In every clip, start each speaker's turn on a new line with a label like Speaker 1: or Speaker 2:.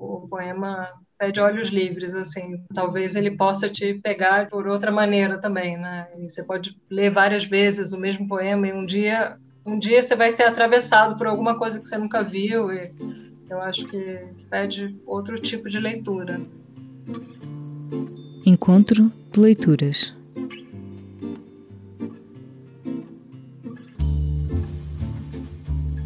Speaker 1: o poema pede olhos livres, assim, talvez ele possa te pegar por outra maneira também, né? E você pode ler várias vezes o mesmo poema e um dia, um dia você vai ser atravessado por alguma coisa que você nunca viu e eu acho que pede outro tipo de leitura.
Speaker 2: Encontro de leituras.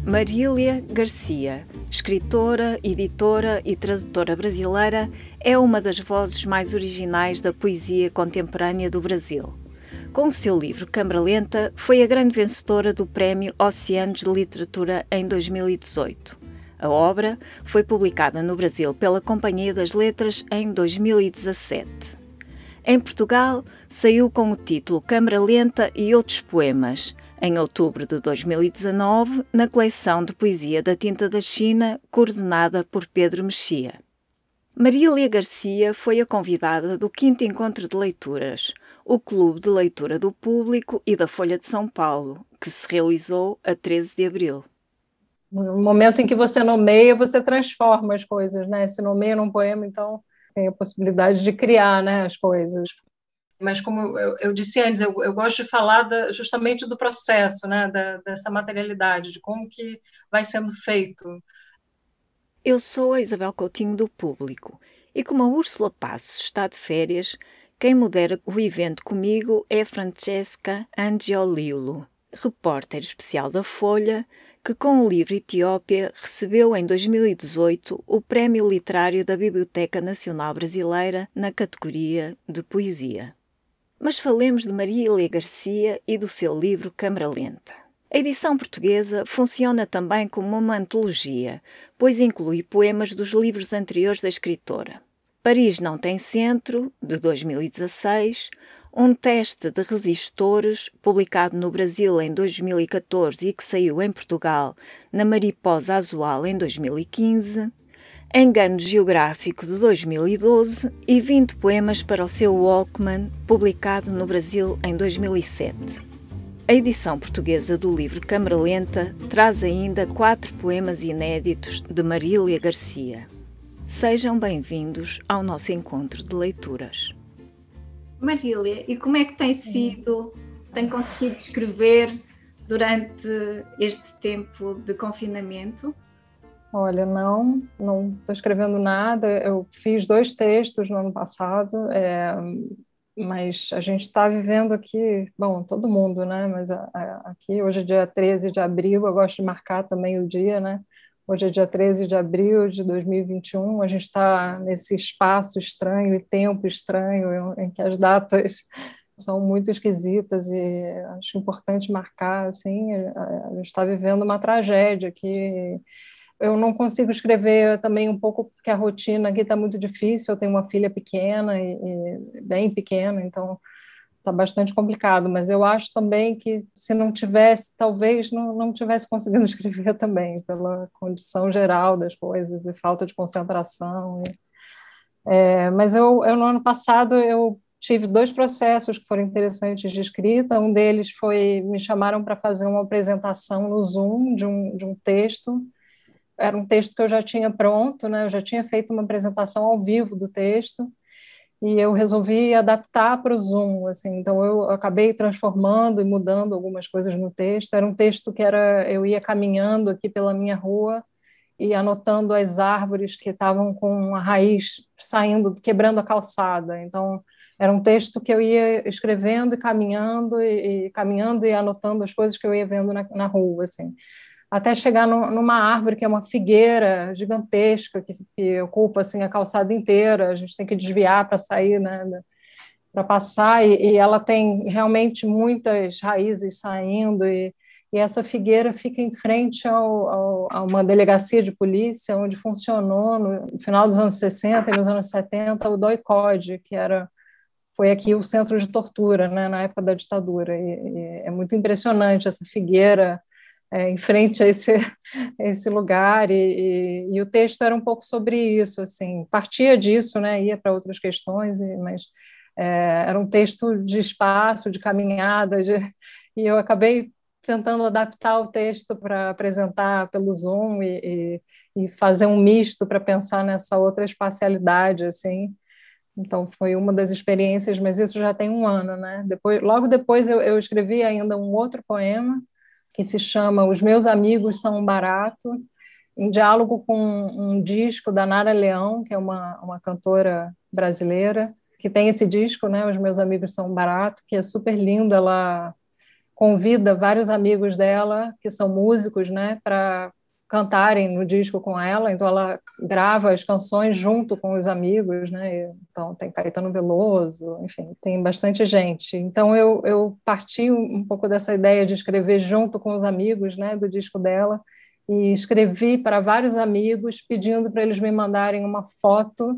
Speaker 3: Marília Garcia, escritora, editora e tradutora brasileira, é uma das vozes mais originais da poesia contemporânea do Brasil. Com o seu livro Câmara Lenta, foi a grande vencedora do Prémio Oceanos de Literatura em 2018. A obra foi publicada no Brasil pela Companhia das Letras em 2017. Em Portugal, saiu com o título Câmara Lenta e Outros Poemas, em outubro de 2019, na coleção de poesia da Tinta da China, coordenada por Pedro Mexia. Marília Garcia foi a convidada do quinto encontro de leituras, o Clube de Leitura do Público e da Folha de São Paulo, que se realizou a 13 de abril.
Speaker 1: No momento em que você nomeia, você transforma as coisas, né? Se nomeia num poema, então tem a possibilidade de criar né, as coisas mas como eu, eu disse antes, eu, eu, gosto de falar da, justamente do processo, né, da, dessa materialidade, de como que vai sendo feito.
Speaker 3: Eu sou a Isabel Coutinho do Público e como a Úrsula Passos está de férias, quem modera o evento comigo é Francesca Angiolillo, repórter especial da Folha, que com o livro Etiópia recebeu em 2018 o Prémio Literário da Biblioteca Nacional Brasileira na categoria de Poesia. Mas falemos de Maria Ilê Garcia e do seu livro Câmara Lenta. A edição portuguesa funciona também como uma antologia, pois inclui poemas dos livros anteriores da escritora. Paris não tem centro, de 2016, um teste de resistores, publicado no Brasil em 2014 e que saiu em Portugal na Mariposa Azual em 2015, Engano Geográfico de 2012 e 20 poemas para o seu Walkman, publicado no Brasil em 2007. A edição portuguesa do livro Câmara Lenta traz ainda quatro poemas inéditos de Marília Garcia. Sejam bem-vindos ao nosso encontro de leituras.
Speaker 4: Marília, e como é que tem sido, tem conseguido escrever durante este tempo de confinamento?
Speaker 1: Olha, não, não estou escrevendo nada. Eu fiz dois textos no ano passado, é, mas a gente está vivendo aqui, bom, todo mundo, né? Mas a, a, aqui, hoje é dia 13 de abril, eu gosto de marcar também o dia, né? Hoje é dia 13 de abril de 2021, a gente está nesse espaço estranho e tempo estranho em que as datas são muito esquisitas e acho importante marcar, assim, a gente está vivendo uma tragédia que eu não consigo escrever também um pouco porque a rotina aqui está muito difícil. Eu tenho uma filha pequena e, e bem pequena, então está bastante complicado. Mas eu acho também que se não tivesse, talvez não, não tivesse conseguindo escrever também pela condição geral das coisas e falta de concentração. E, é, mas eu, eu no ano passado eu tive dois processos que foram interessantes de escrita. Um deles foi me chamaram para fazer uma apresentação no Zoom de um, de um texto era um texto que eu já tinha pronto, né? Eu já tinha feito uma apresentação ao vivo do texto e eu resolvi adaptar para o Zoom, assim. Então eu acabei transformando e mudando algumas coisas no texto. Era um texto que era eu ia caminhando aqui pela minha rua e anotando as árvores que estavam com a raiz saindo, quebrando a calçada. Então era um texto que eu ia escrevendo e caminhando e, e caminhando e anotando as coisas que eu ia vendo na, na rua, assim até chegar no, numa árvore que é uma figueira gigantesca que, que, ocupa assim a calçada inteira. A gente tem que desviar para sair, né, para passar e, e, ela tem realmente muitas raízes saindo e, e essa figueira fica em frente ao, ao, a uma delegacia de polícia onde funcionou no final dos anos 60 e nos anos 70 o DOI-CODE, que era foi aqui o centro de tortura, né, na época da ditadura. E, e é muito impressionante essa figueira é, em frente a esse, a esse lugar, e, e, e, o texto era um pouco sobre isso, assim, partia disso, né, ia para outras questões, mas é, era um texto de espaço, de caminhada, de, e eu acabei tentando adaptar o texto para apresentar pelo Zoom e, e, e fazer um misto para pensar nessa outra espacialidade, assim. Então foi uma das experiências, mas isso já tem um ano, né? Depois, logo depois eu, eu escrevi ainda um outro poema que se chama Os Meus Amigos São um Barato, em diálogo com um disco da Nara Leão, que é uma, uma cantora brasileira, que tem esse disco, né? Os Meus Amigos São um Barato, que é super lindo. Ela convida vários amigos dela, que são músicos, né, para cantarem no disco com ela, então ela grava as canções junto com os amigos, né? Então tem Caetano Veloso, enfim, tem bastante gente. Então eu, eu parti um pouco dessa ideia de escrever junto com os amigos, né, do disco dela, e escrevi para vários amigos pedindo para eles me mandarem uma foto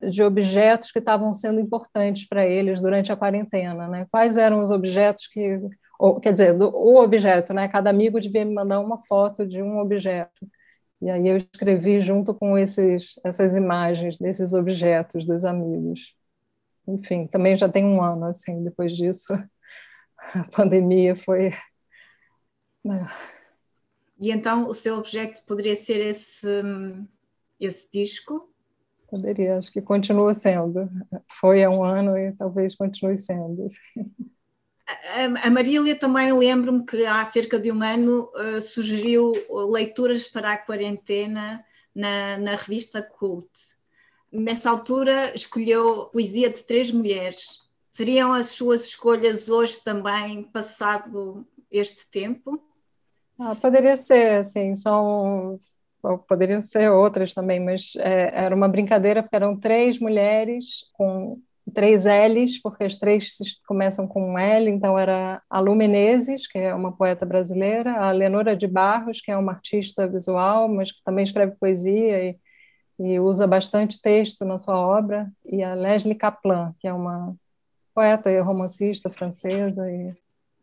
Speaker 1: de objetos que estavam sendo importantes para eles durante a quarentena, né? Quais eram os objetos que ou, quer dizer, do, o objeto, né? Cada amigo devia me mandar uma foto de um objeto. E aí eu escrevi junto com esses, essas imagens desses objetos dos amigos. Enfim, também já tem um ano, assim, depois disso, a pandemia foi...
Speaker 4: Né? E então o seu objeto poderia ser esse, esse disco?
Speaker 1: Poderia, acho que continua sendo. Foi há um ano e talvez continue sendo. Assim.
Speaker 4: A Marília também lembro-me que há cerca de um ano uh, sugeriu leituras para a quarentena na, na revista Cult. Nessa altura escolheu poesia de três mulheres. Seriam as suas escolhas hoje também, passado este tempo?
Speaker 1: Ah, poderia ser, assim, são poderiam ser outras também, mas é, era uma brincadeira porque eram três mulheres com três L's, porque as três começam com um L, então era a Lu Menezes, que é uma poeta brasileira, a Lenora de Barros, que é uma artista visual, mas que também escreve poesia e, e usa bastante texto na sua obra, e a Leslie Kaplan, que é uma poeta e romancista francesa, e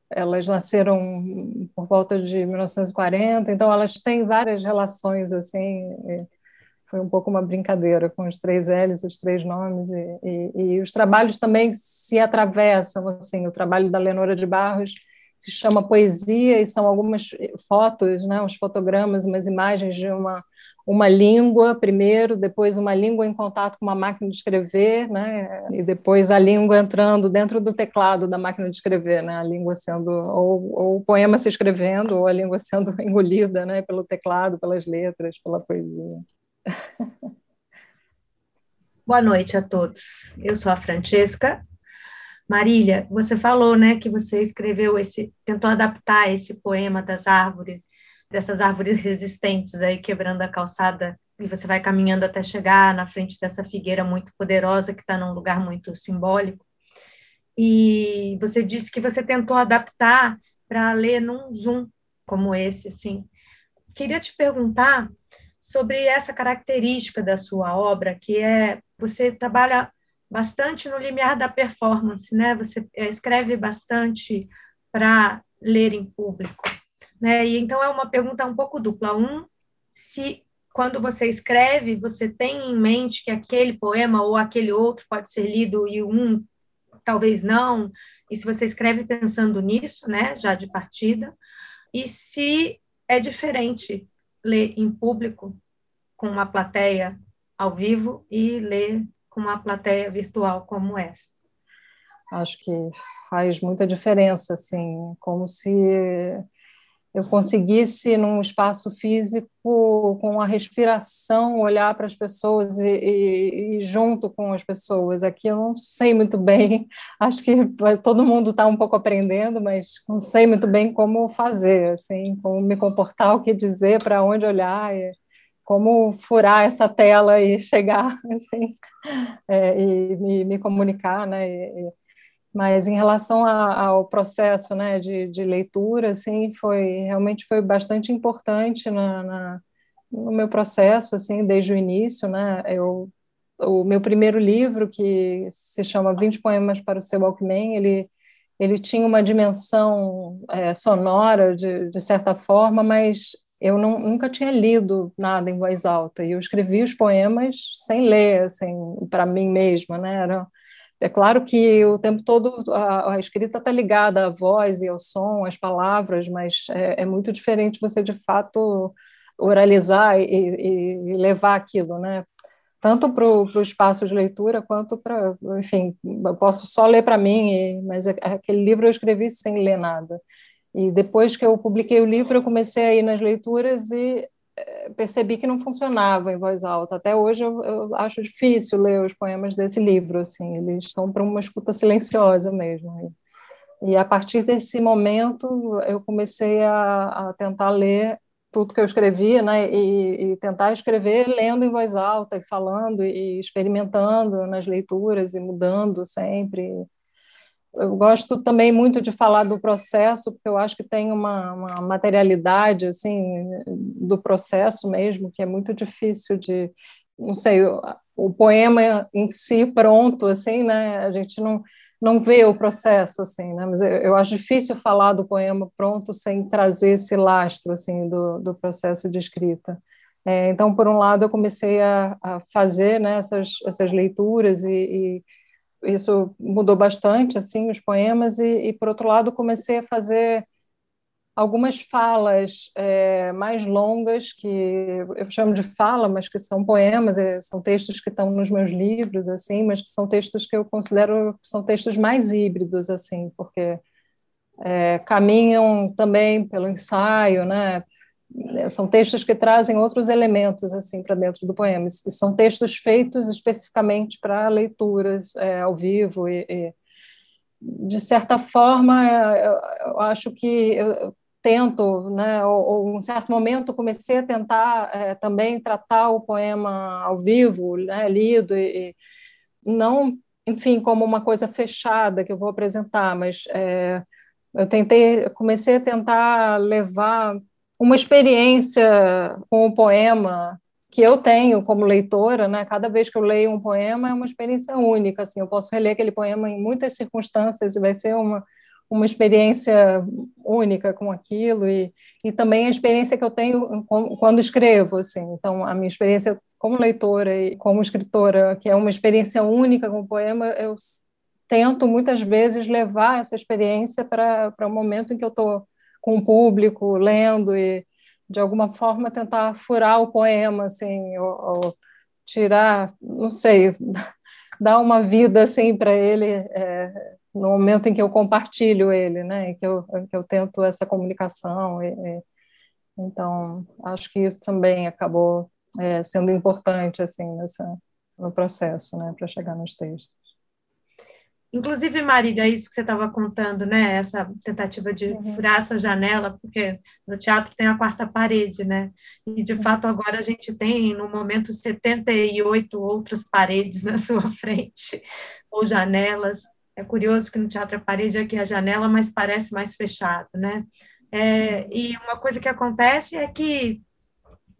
Speaker 1: elas nasceram por volta de 1940, então elas têm várias relações assim, foi um pouco uma brincadeira com os três L's, os três nomes, e, e, e, os trabalhos também se atravessam, assim, o trabalho da Leonora de Barros se chama Poesia, e são algumas fotos, né, uns fotogramas, umas imagens de uma, uma língua primeiro, depois uma língua em contato com uma máquina de escrever, né, e depois a língua entrando dentro do teclado da máquina de escrever, né, a língua sendo, ou, ou o poema se escrevendo, ou a língua sendo engolida, né, pelo teclado, pelas letras, pela poesia.
Speaker 5: Boa noite a todos. Eu sou a Francesca. Marília, você falou, né, que você escreveu esse, tentou adaptar esse poema das árvores, dessas árvores resistentes aí quebrando a calçada e você vai caminhando até chegar na frente dessa figueira muito poderosa que está num lugar muito simbólico. E você disse que você tentou adaptar para ler num zoom como esse, assim. Queria te perguntar sobre essa característica da sua obra, que é você trabalha bastante no limiar da performance, né? Você é, escreve bastante para ler em público, né? E então é uma pergunta um pouco dupla. Um, se quando você escreve, você tem em mente que aquele poema ou aquele outro pode ser lido e um talvez não, e se você escreve pensando nisso, né, já de partida, e se é diferente ler em público com uma plateia ao vivo e ler com uma plateia virtual como esta.
Speaker 1: Acho que faz muita diferença, assim, como se eu conseguisse, num espaço físico, com a respiração, olhar para as pessoas e, e, e, junto com as pessoas. Aqui eu não sei muito bem, acho que todo mundo está um pouco aprendendo, mas não sei muito bem como fazer, assim, como me comportar, o que dizer, para onde olhar. E, como furar essa tela e chegar assim, é, e me, me, comunicar, né? Mas em relação a, ao processo, né, de, de, leitura, assim, foi realmente foi bastante importante na, na, no meu processo, assim, desde o início, né? Eu o meu primeiro livro que se chama 20 poemas para o seu Walkman, ele ele tinha uma dimensão é, sonora de, de certa forma, mas eu não, nunca tinha lido nada em voz alta e eu escrevi os poemas sem ler, assim, para mim mesma, né? Era é claro que o tempo todo a, a escrita está ligada à voz e ao som, às palavras, mas é, é muito diferente você de fato oralizar e, e, e levar aquilo, né? Tanto para o espaço de leitura quanto para, enfim, eu posso só ler para mim, mas é, aquele livro eu escrevi sem ler nada. E depois que eu publiquei o livro, eu comecei a ir nas leituras e percebi que não funcionava em voz alta. Até hoje eu, eu acho difícil ler os poemas desse livro, assim, eles são para uma escuta silenciosa mesmo. E, a partir desse momento eu comecei a, a tentar ler tudo que eu escrevia, né, e, e, tentar escrever lendo em voz alta e falando e experimentando nas leituras e mudando sempre eu gosto também muito de falar do processo, porque eu acho que tem uma, uma, materialidade assim do processo mesmo que é muito difícil de, não sei, o, o, poema em si pronto assim, né? A gente não não vê o processo assim, né? Mas eu, eu acho difícil falar do poema pronto sem trazer esse lastro assim do, do processo de escrita. É, então, por um lado, eu comecei a, a fazer né, essas, essas leituras e, e isso mudou bastante assim os poemas e, e, por outro lado comecei a fazer algumas falas é, mais longas que eu chamo de fala mas que são poemas são textos que estão nos meus livros assim mas que são textos que eu considero que são textos mais híbridos assim porque é, caminham também pelo ensaio né, são textos que trazem outros elementos assim para dentro do poema. São textos feitos especificamente para leituras é, ao vivo e, e, de certa forma, eu, eu acho que eu tento, né, ou, ou, um certo momento comecei a tentar é, também tratar o poema ao vivo, né, lido e, e, não, enfim, como uma coisa fechada que eu vou apresentar, mas é, eu tentei, comecei a tentar levar uma experiência com o poema que eu tenho como leitora, né? Cada vez que eu leio um poema é uma experiência única, assim, eu posso reler aquele poema em muitas circunstâncias e vai ser uma uma experiência única com aquilo e, e também a experiência que eu tenho quando escrevo, assim. Então, a minha experiência como leitora e como escritora, que é uma experiência única com o poema, eu tento muitas vezes levar essa experiência para o momento em que eu estou com o público, lendo e, de alguma forma, tentar furar o poema, assim, ou, ou tirar, não sei, dar uma vida, assim, para ele é, no momento em que eu compartilho ele, né, que eu, que eu tento essa comunicação. E, e, então, acho que isso também acabou é, sendo importante, assim, nessa, no processo, né, para chegar nos textos.
Speaker 5: Inclusive, Marília, isso que você estava contando, né? Essa tentativa de uhum. furar essa janela, porque no teatro tem a quarta parede, né? E de uhum. fato agora a gente tem, no momento, 78 outras paredes na sua frente, ou janelas. É curioso que no teatro a parede aqui é a janela, mas parece mais fechado, né? É, e uma coisa que acontece é que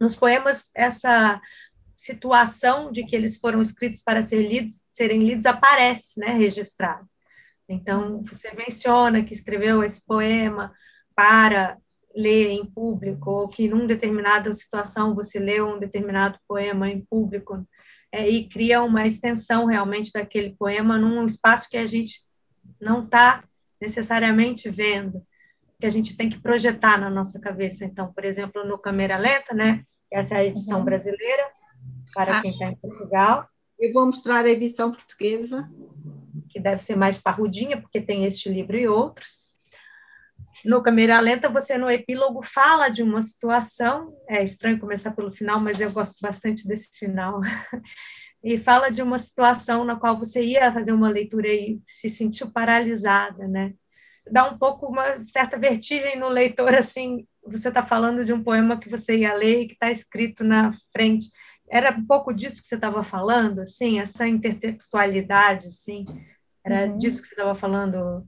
Speaker 5: nos poemas essa situação de que eles foram escritos para ser lidos, serem lidos aparece, né, registrado. Então, você menciona que escreveu esse poema para ler em público, ou que num determinada situação você leu um determinado poema em público, é, e cria uma extensão realmente daquele poema num espaço que a gente não está necessariamente vendo, que a gente tem que projetar na nossa cabeça. Então, por exemplo, no Câmera Lenta, né, essa é a edição uhum. brasileira, para ah. quem está em Portugal.
Speaker 4: Eu vou mostrar a edição portuguesa.
Speaker 5: Que deve ser mais parrudinha, porque tem este livro e outros. No Câmera Lenta, você no epílogo fala de uma situação, é estranho começar pelo final, mas eu gosto bastante desse final, e fala de uma situação na qual você ia fazer uma leitura e se sentiu paralisada, né? Dá um pouco uma certa vertigem no leitor, assim, você está falando de um poema que você ia ler e que está escrito na frente era um pouco disso que você estava falando, assim, essa intertextualidade, assim, era uhum. disso que você estava falando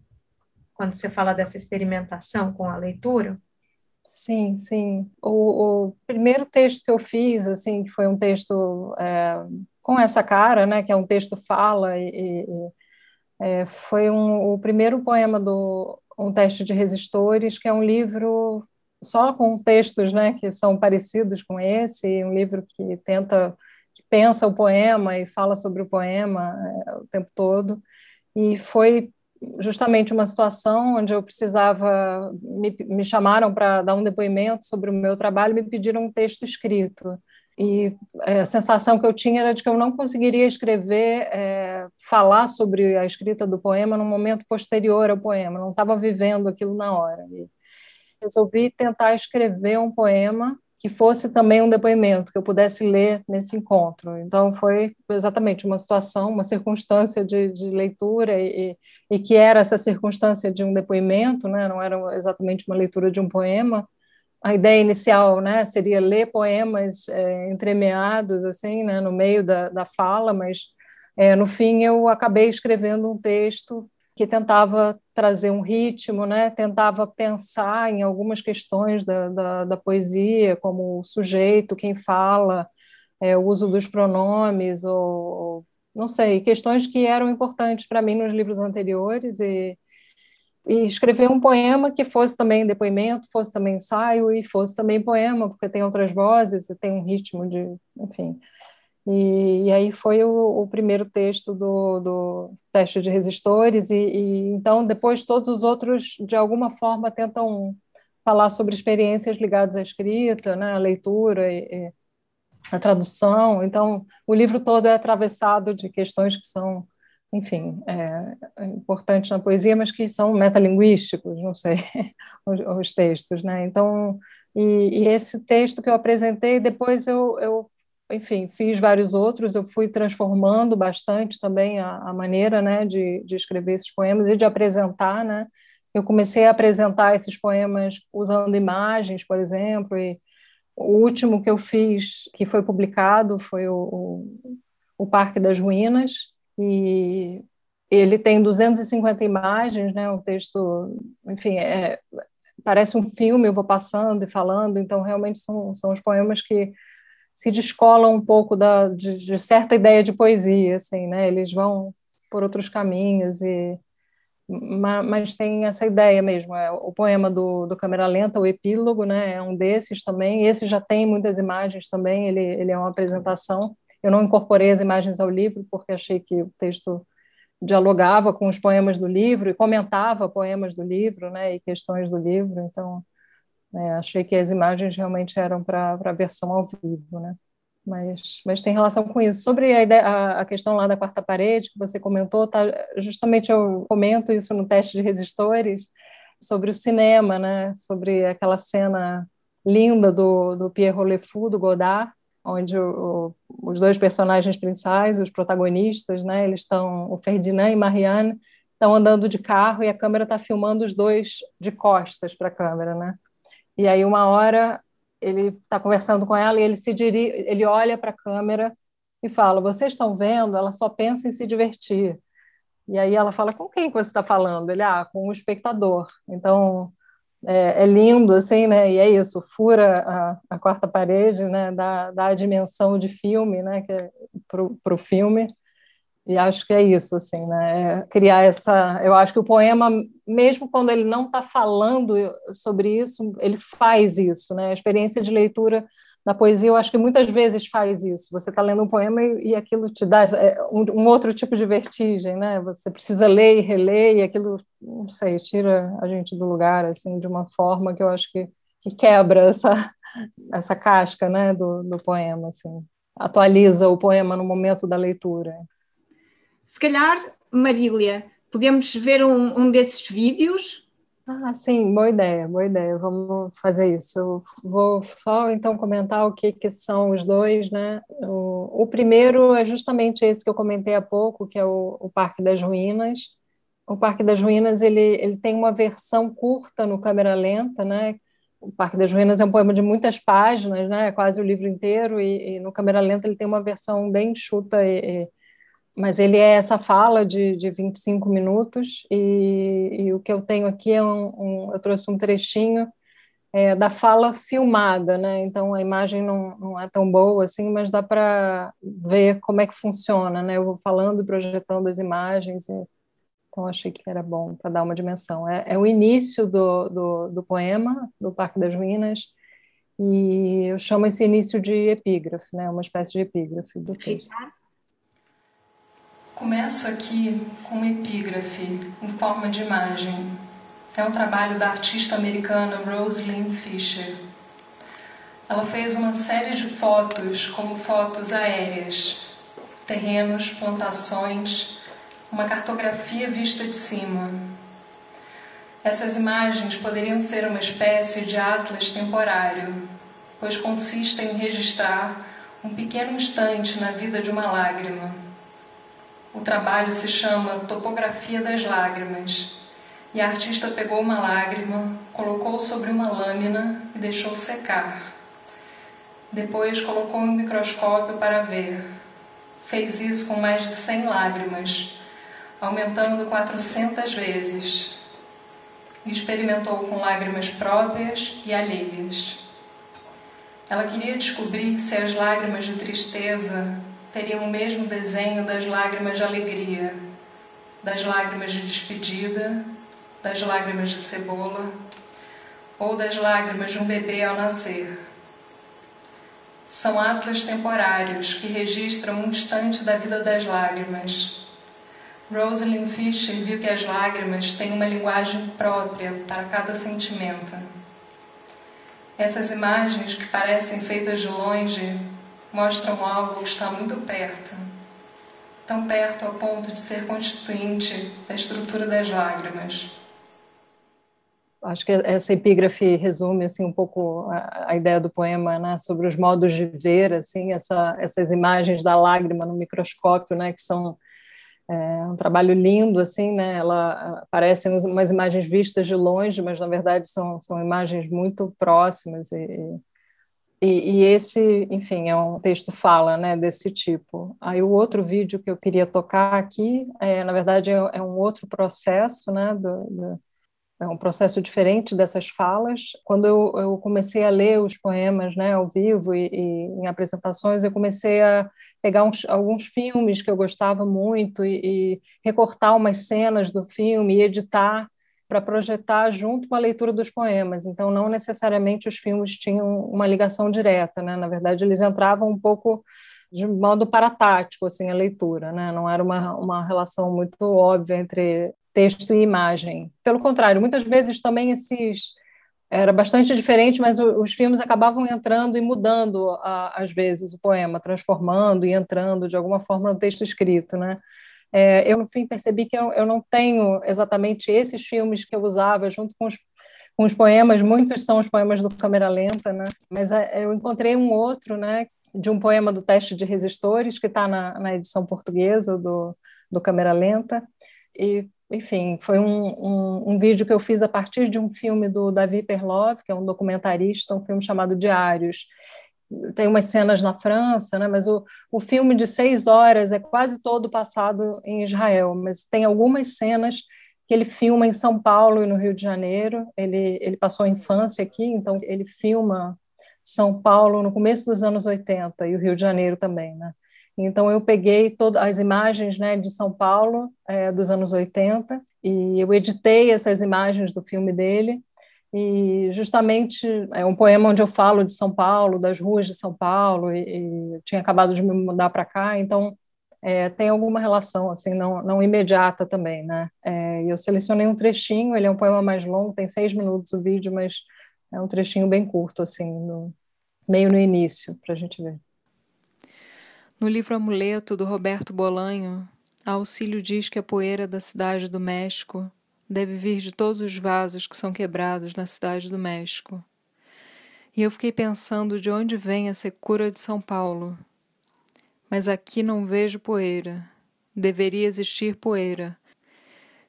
Speaker 5: quando você fala dessa experimentação com a leitura?
Speaker 1: Sim, sim. O, o primeiro texto que eu fiz, assim, que foi um texto é, com essa cara, né, que é um texto fala, e, e é, foi um, o primeiro poema do Um Teste de Resistores, que é um livro só com textos né, que são parecidos com esse, um livro que tenta, que pensa o poema e fala sobre o poema é, o tempo todo. E foi justamente uma situação onde eu precisava, me, me chamaram para dar um depoimento sobre o meu trabalho, me pediram um texto escrito. E é, a sensação que eu tinha era de que eu não conseguiria escrever, é, falar sobre a escrita do poema num momento posterior ao poema, não estava vivendo aquilo na hora. E resolvi tentar escrever um poema que fosse também um depoimento, que eu pudesse ler nesse encontro. Então, foi exatamente uma situação, uma circunstância de, de leitura, e, e, que era essa circunstância de um depoimento, né? não era exatamente uma leitura de um poema, a ideia inicial, né, seria ler poemas é, entremeados assim, né, no meio da, da fala, mas é, no fim eu acabei escrevendo um texto que tentava trazer um ritmo, né, tentava pensar em algumas questões da, da, da poesia, como o sujeito, quem fala, é, o uso dos pronomes, ou não sei, questões que eram importantes para mim nos livros anteriores e e escrever um poema que fosse também depoimento, fosse também ensaio e fosse também poema, porque tem outras vozes e tem um ritmo de, enfim. E, e aí foi o, o, primeiro texto do, do teste de resistores e, e, então depois todos os outros de alguma forma tentam falar sobre experiências ligadas à escrita, né, à leitura e, a tradução. Então o livro todo é atravessado de questões que são enfim, é importantes na poesia, mas que são metalinguísticos, não sei, os, os textos, né? Então, e, e, esse texto que eu apresentei, depois eu, eu, enfim, fiz vários outros, eu fui transformando bastante também a, a maneira, né, de, de escrever esses poemas e de apresentar, né? Eu comecei a apresentar esses poemas usando imagens, por exemplo, e o último que eu fiz, que foi publicado, foi o, o, Parque das Ruínas, e ele tem 250 imagens, né? O texto, enfim, é, parece um filme, eu vou passando e falando, então realmente são, são os poemas que se descolam um pouco da, de, de certa ideia de poesia, assim, né? Eles vão por outros caminhos e mas tem essa ideia mesmo, é o poema do, do Câmera Lenta, o epílogo, né, é um desses também, esse já tem muitas imagens também, ele, ele é uma apresentação, eu não incorporei as imagens ao livro porque achei que o texto dialogava com os poemas do livro e comentava poemas do livro, né, e questões do livro. Então, né, achei que as imagens realmente eram para a versão ao vivo, né. Mas, mas tem relação com isso. Sobre a, ideia, a, a, questão lá da quarta parede que você comentou, tá, justamente eu comento isso no teste de resistores sobre o cinema, né, sobre aquela cena linda do, do Pierre Rolefou, do Godard, onde o, o, os dois personagens principais, os protagonistas, né, eles estão, o Ferdinand e Marianne, estão andando de carro e a câmera está filmando os dois de costas para a câmera, né? E aí uma hora ele está conversando com ela e ele se dirige, ele olha para a câmera e fala: "Vocês estão vendo? Ela só pensa em se divertir". E aí ela fala: "Com quem você está falando?" Ele: "Ah, com o espectador". Então é, é, lindo, assim, né? E é isso, fura a, a quarta parede, né? Dá, dá a dimensão de filme, né? Que é para o filme. E acho que é isso, assim, né? É criar essa. Eu acho que o poema, mesmo quando ele não está falando sobre isso, ele faz isso, né? A experiência de leitura na poesia, eu acho que muitas vezes faz isso. Você está lendo um poema e, e aquilo te dá é, um, um, outro tipo de vertigem, né? Você precisa ler e reler e aquilo, não sei, tira a gente do lugar, assim, de uma forma que eu acho que, que quebra essa, essa casca, né, do, do poema, assim. Atualiza o poema no momento da leitura.
Speaker 4: Se calhar, Marília, podemos ver um, um desses vídeos
Speaker 1: ah, sim, boa ideia, boa ideia. Vamos fazer isso. Eu vou só então comentar o que, que são os dois, né? O, o primeiro é justamente esse que eu comentei há pouco, que é o, o Parque das Ruínas. O Parque das Ruínas ele, ele tem uma versão curta no câmera lenta, né? O Parque das Ruínas é um poema de muitas páginas, né? É quase o livro inteiro e, e no câmera lenta ele tem uma versão bem enxuta e, e mas ele é essa fala de, de 25 minutos, e, e o que eu tenho aqui é um, um eu trouxe um trechinho é, da fala filmada, né? Então a imagem não, não é tão boa assim, mas dá para ver como é que funciona, né? Eu vou falando e projetando as imagens, e, então achei que era bom para dar uma dimensão. É, é o início do, do, do, poema, do Parque das Ruínas, E eu chamo esse início de epígrafe, né? uma espécie de epígrafe do texto.
Speaker 6: Começo aqui com uma epígrafe em forma de imagem. É um trabalho da artista americana Rosalind Fisher. Ela fez uma série de fotos, como fotos aéreas, terrenos, plantações, uma cartografia vista de cima. Essas imagens poderiam ser uma espécie de atlas temporário, pois consistem em registrar um pequeno instante na vida de uma lágrima. O trabalho se chama Topografia das Lágrimas, e a artista pegou uma lágrima, colocou sobre uma lâmina e deixou secar. Depois colocou um microscópio para ver. Fez isso com mais de 100 lágrimas, aumentando 400 vezes e experimentou com lágrimas próprias e alheias. Ela queria descobrir se as lágrimas de tristeza teriam o mesmo desenho das lágrimas de alegria, das lágrimas de despedida, das lágrimas de cebola ou das lágrimas de um bebê ao nascer. São atlas temporários que registram um instante da vida das lágrimas Rosalind Fisher viu que as lágrimas têm uma linguagem própria para cada sentimento. Essas imagens, que parecem feitas de longe, mostram algo que está muito perto tão perto a ponto de ser constituinte da estrutura das lágrimas.
Speaker 1: Acho que essa epígrafe resume assim um pouco a, a ideia do poema, né, sobre os modos de ver, assim, essa, essas imagens da lágrima no microscópio, né, que são é um trabalho lindo, assim, né? Ela aparecem umas imagens vistas de longe, mas na verdade são, são imagens muito próximas e, e, e, esse, enfim, é um texto fala, né, desse tipo. Aí o outro vídeo que eu queria tocar aqui, é, na verdade, é, é um outro processo, né, do, do, é um processo diferente dessas falas. Quando eu, eu comecei a ler os poemas, né, ao vivo e, e em apresentações, eu comecei a pegar uns, alguns filmes que eu gostava muito e, e recortar umas cenas do filme e editar para projetar junto com a leitura dos poemas. Então, não necessariamente os filmes tinham uma ligação direta, né? Na verdade, eles entravam um pouco de modo paratático, assim, a leitura, né? Não era uma, uma relação muito óbvia entre texto e imagem. Pelo contrário, muitas vezes também esses era bastante diferente, mas os filmes acabavam entrando e mudando, às vezes, o poema, transformando e entrando de alguma forma no texto escrito, né? É, eu, no fim, percebi que eu, eu, não tenho exatamente esses filmes que eu usava junto com os, com os poemas, muitos são os poemas do Câmera Lenta, né? Mas é, eu encontrei um outro, né, de um poema do Teste de Resistores, que está na, na edição portuguesa do, do Câmera Lenta, e enfim, foi um, um, um, vídeo que eu fiz a partir de um filme do Davi Perlov, que é um documentarista, um filme chamado Diários. Tem umas cenas na França, né, mas o, o filme de seis horas é quase todo passado em Israel, mas tem algumas cenas que ele filma em São Paulo e no Rio de Janeiro. Ele, ele passou a infância aqui, então ele filma São Paulo no começo dos anos 80 e o Rio de Janeiro também, né? Então, eu peguei todas as imagens né, de São Paulo é, dos anos 80 e eu editei essas imagens do filme dele. E justamente é um poema onde eu falo de São Paulo, das ruas de São Paulo, e, e tinha acabado de me mudar para cá, então é, tem alguma relação, assim, não, não imediata também, né? É, eu selecionei um trechinho, ele é um poema mais longo, tem seis minutos o vídeo, mas é um trechinho bem curto, assim, no, meio no início, para a gente ver.
Speaker 2: No livro Amuleto, do Roberto Bolanho, Auxílio diz que a poeira da cidade do México deve vir de todos os vasos que são quebrados na cidade do México. E eu fiquei pensando de onde vem a secura de São Paulo. Mas aqui não vejo poeira. Deveria existir poeira.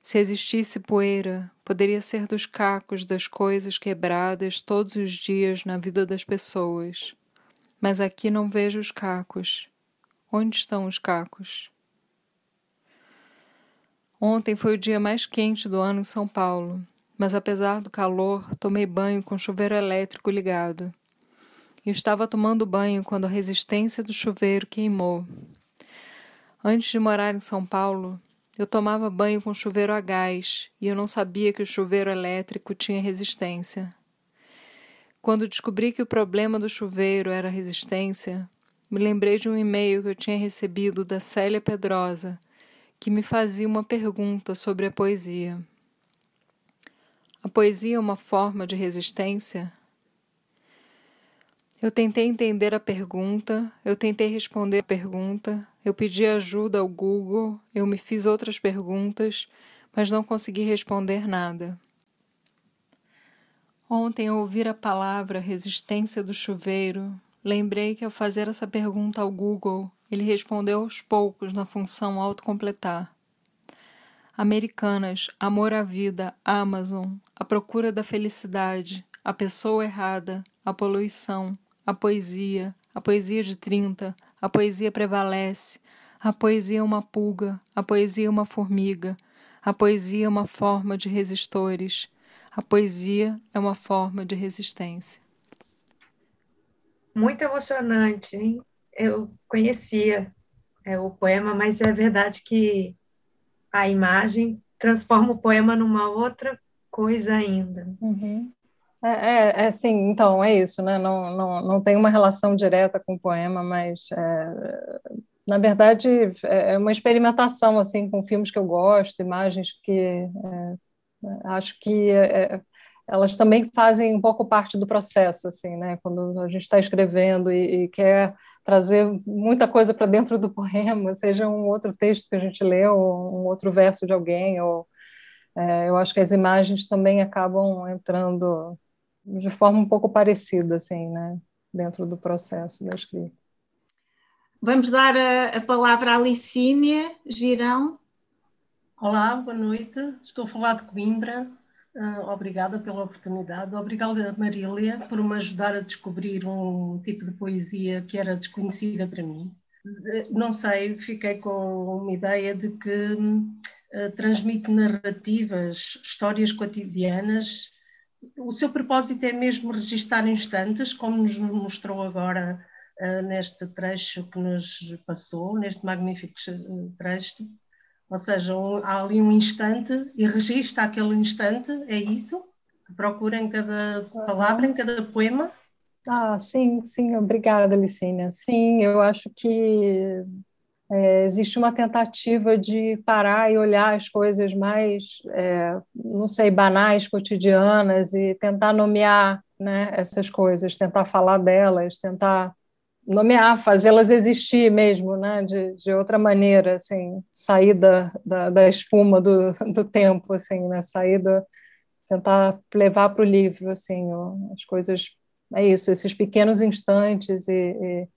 Speaker 2: Se existisse poeira, poderia ser dos cacos das coisas quebradas todos os dias na vida das pessoas. Mas aqui não vejo os cacos. Onde estão os cacos? Ontem foi o dia mais quente do ano em São Paulo, mas apesar do calor, tomei banho com chuveiro elétrico ligado. E estava tomando banho quando a resistência do chuveiro queimou. Antes de morar em São Paulo, eu tomava banho com chuveiro a gás e eu não sabia que o chuveiro elétrico tinha resistência. Quando descobri que o problema do chuveiro era a resistência, me lembrei de um e-mail que eu tinha recebido da Célia Pedrosa, que me fazia uma pergunta sobre a poesia. A poesia é uma forma de resistência? Eu tentei entender a pergunta, eu tentei responder a pergunta, eu pedi ajuda ao Google, eu me fiz outras perguntas, mas não consegui responder nada. Ontem, ao ouvir a palavra resistência do chuveiro, lembrei que ao fazer essa pergunta ao Google, ele respondeu aos poucos na função autocompletar. Americanas, amor à vida, Amazon, a procura da felicidade, a pessoa errada, a poluição, a poesia, a poesia de 30, a poesia prevalece, a poesia é uma pulga, a poesia é uma formiga, a poesia é uma forma de resistores, a poesia é uma forma de resistência.
Speaker 5: Muito emocionante, hein? Eu conhecia é, o poema, mas é verdade que a imagem transforma o poema numa outra coisa ainda.
Speaker 1: Uhum. É, é, é, sim, então é isso, né? Não, não, não tem uma relação direta com o poema, mas é, na verdade é, é uma experimentação assim com filmes que eu gosto, imagens que é, acho que é, elas também fazem um pouco parte do processo, assim, né? Quando a gente está escrevendo e, e, quer trazer muita coisa para dentro do poema, seja um outro texto que a gente lê, ou um outro verso de alguém, ou é, eu acho que as imagens também acabam entrando de forma um pouco parecida, assim, né, dentro do processo da escrita.
Speaker 4: Vamos dar a, a palavra à Licínia Girão.
Speaker 7: Olá, boa noite. Estou a falar de Coimbra. Uh, obrigada pela oportunidade. Obrigada, Marília, por me ajudar a descobrir um tipo de poesia que era desconhecida para mim. Uh, não sei, fiquei com uma ideia de que uh, transmite narrativas, histórias cotidianas o seu propósito é mesmo registar instantes, como nos mostrou agora uh, neste trecho que nos passou, neste magnífico trecho. Ou seja, um, há ali um instante e registra aquele instante, é isso? Procura em cada palavra, em cada poema?
Speaker 1: Ah, sim, sim, obrigada, Licínia. Sim, eu acho que é, existe uma tentativa de parar e olhar as coisas mais, é, não sei, banais, cotidianas e tentar nomear né, essas coisas, tentar falar delas, tentar nomear, fazê-las existir mesmo, né, de, de outra maneira, assim, sair da, da, da espuma do, do tempo, assim, né, sair do, tentar levar para o livro, assim, as coisas, é isso, esses pequenos instantes e, e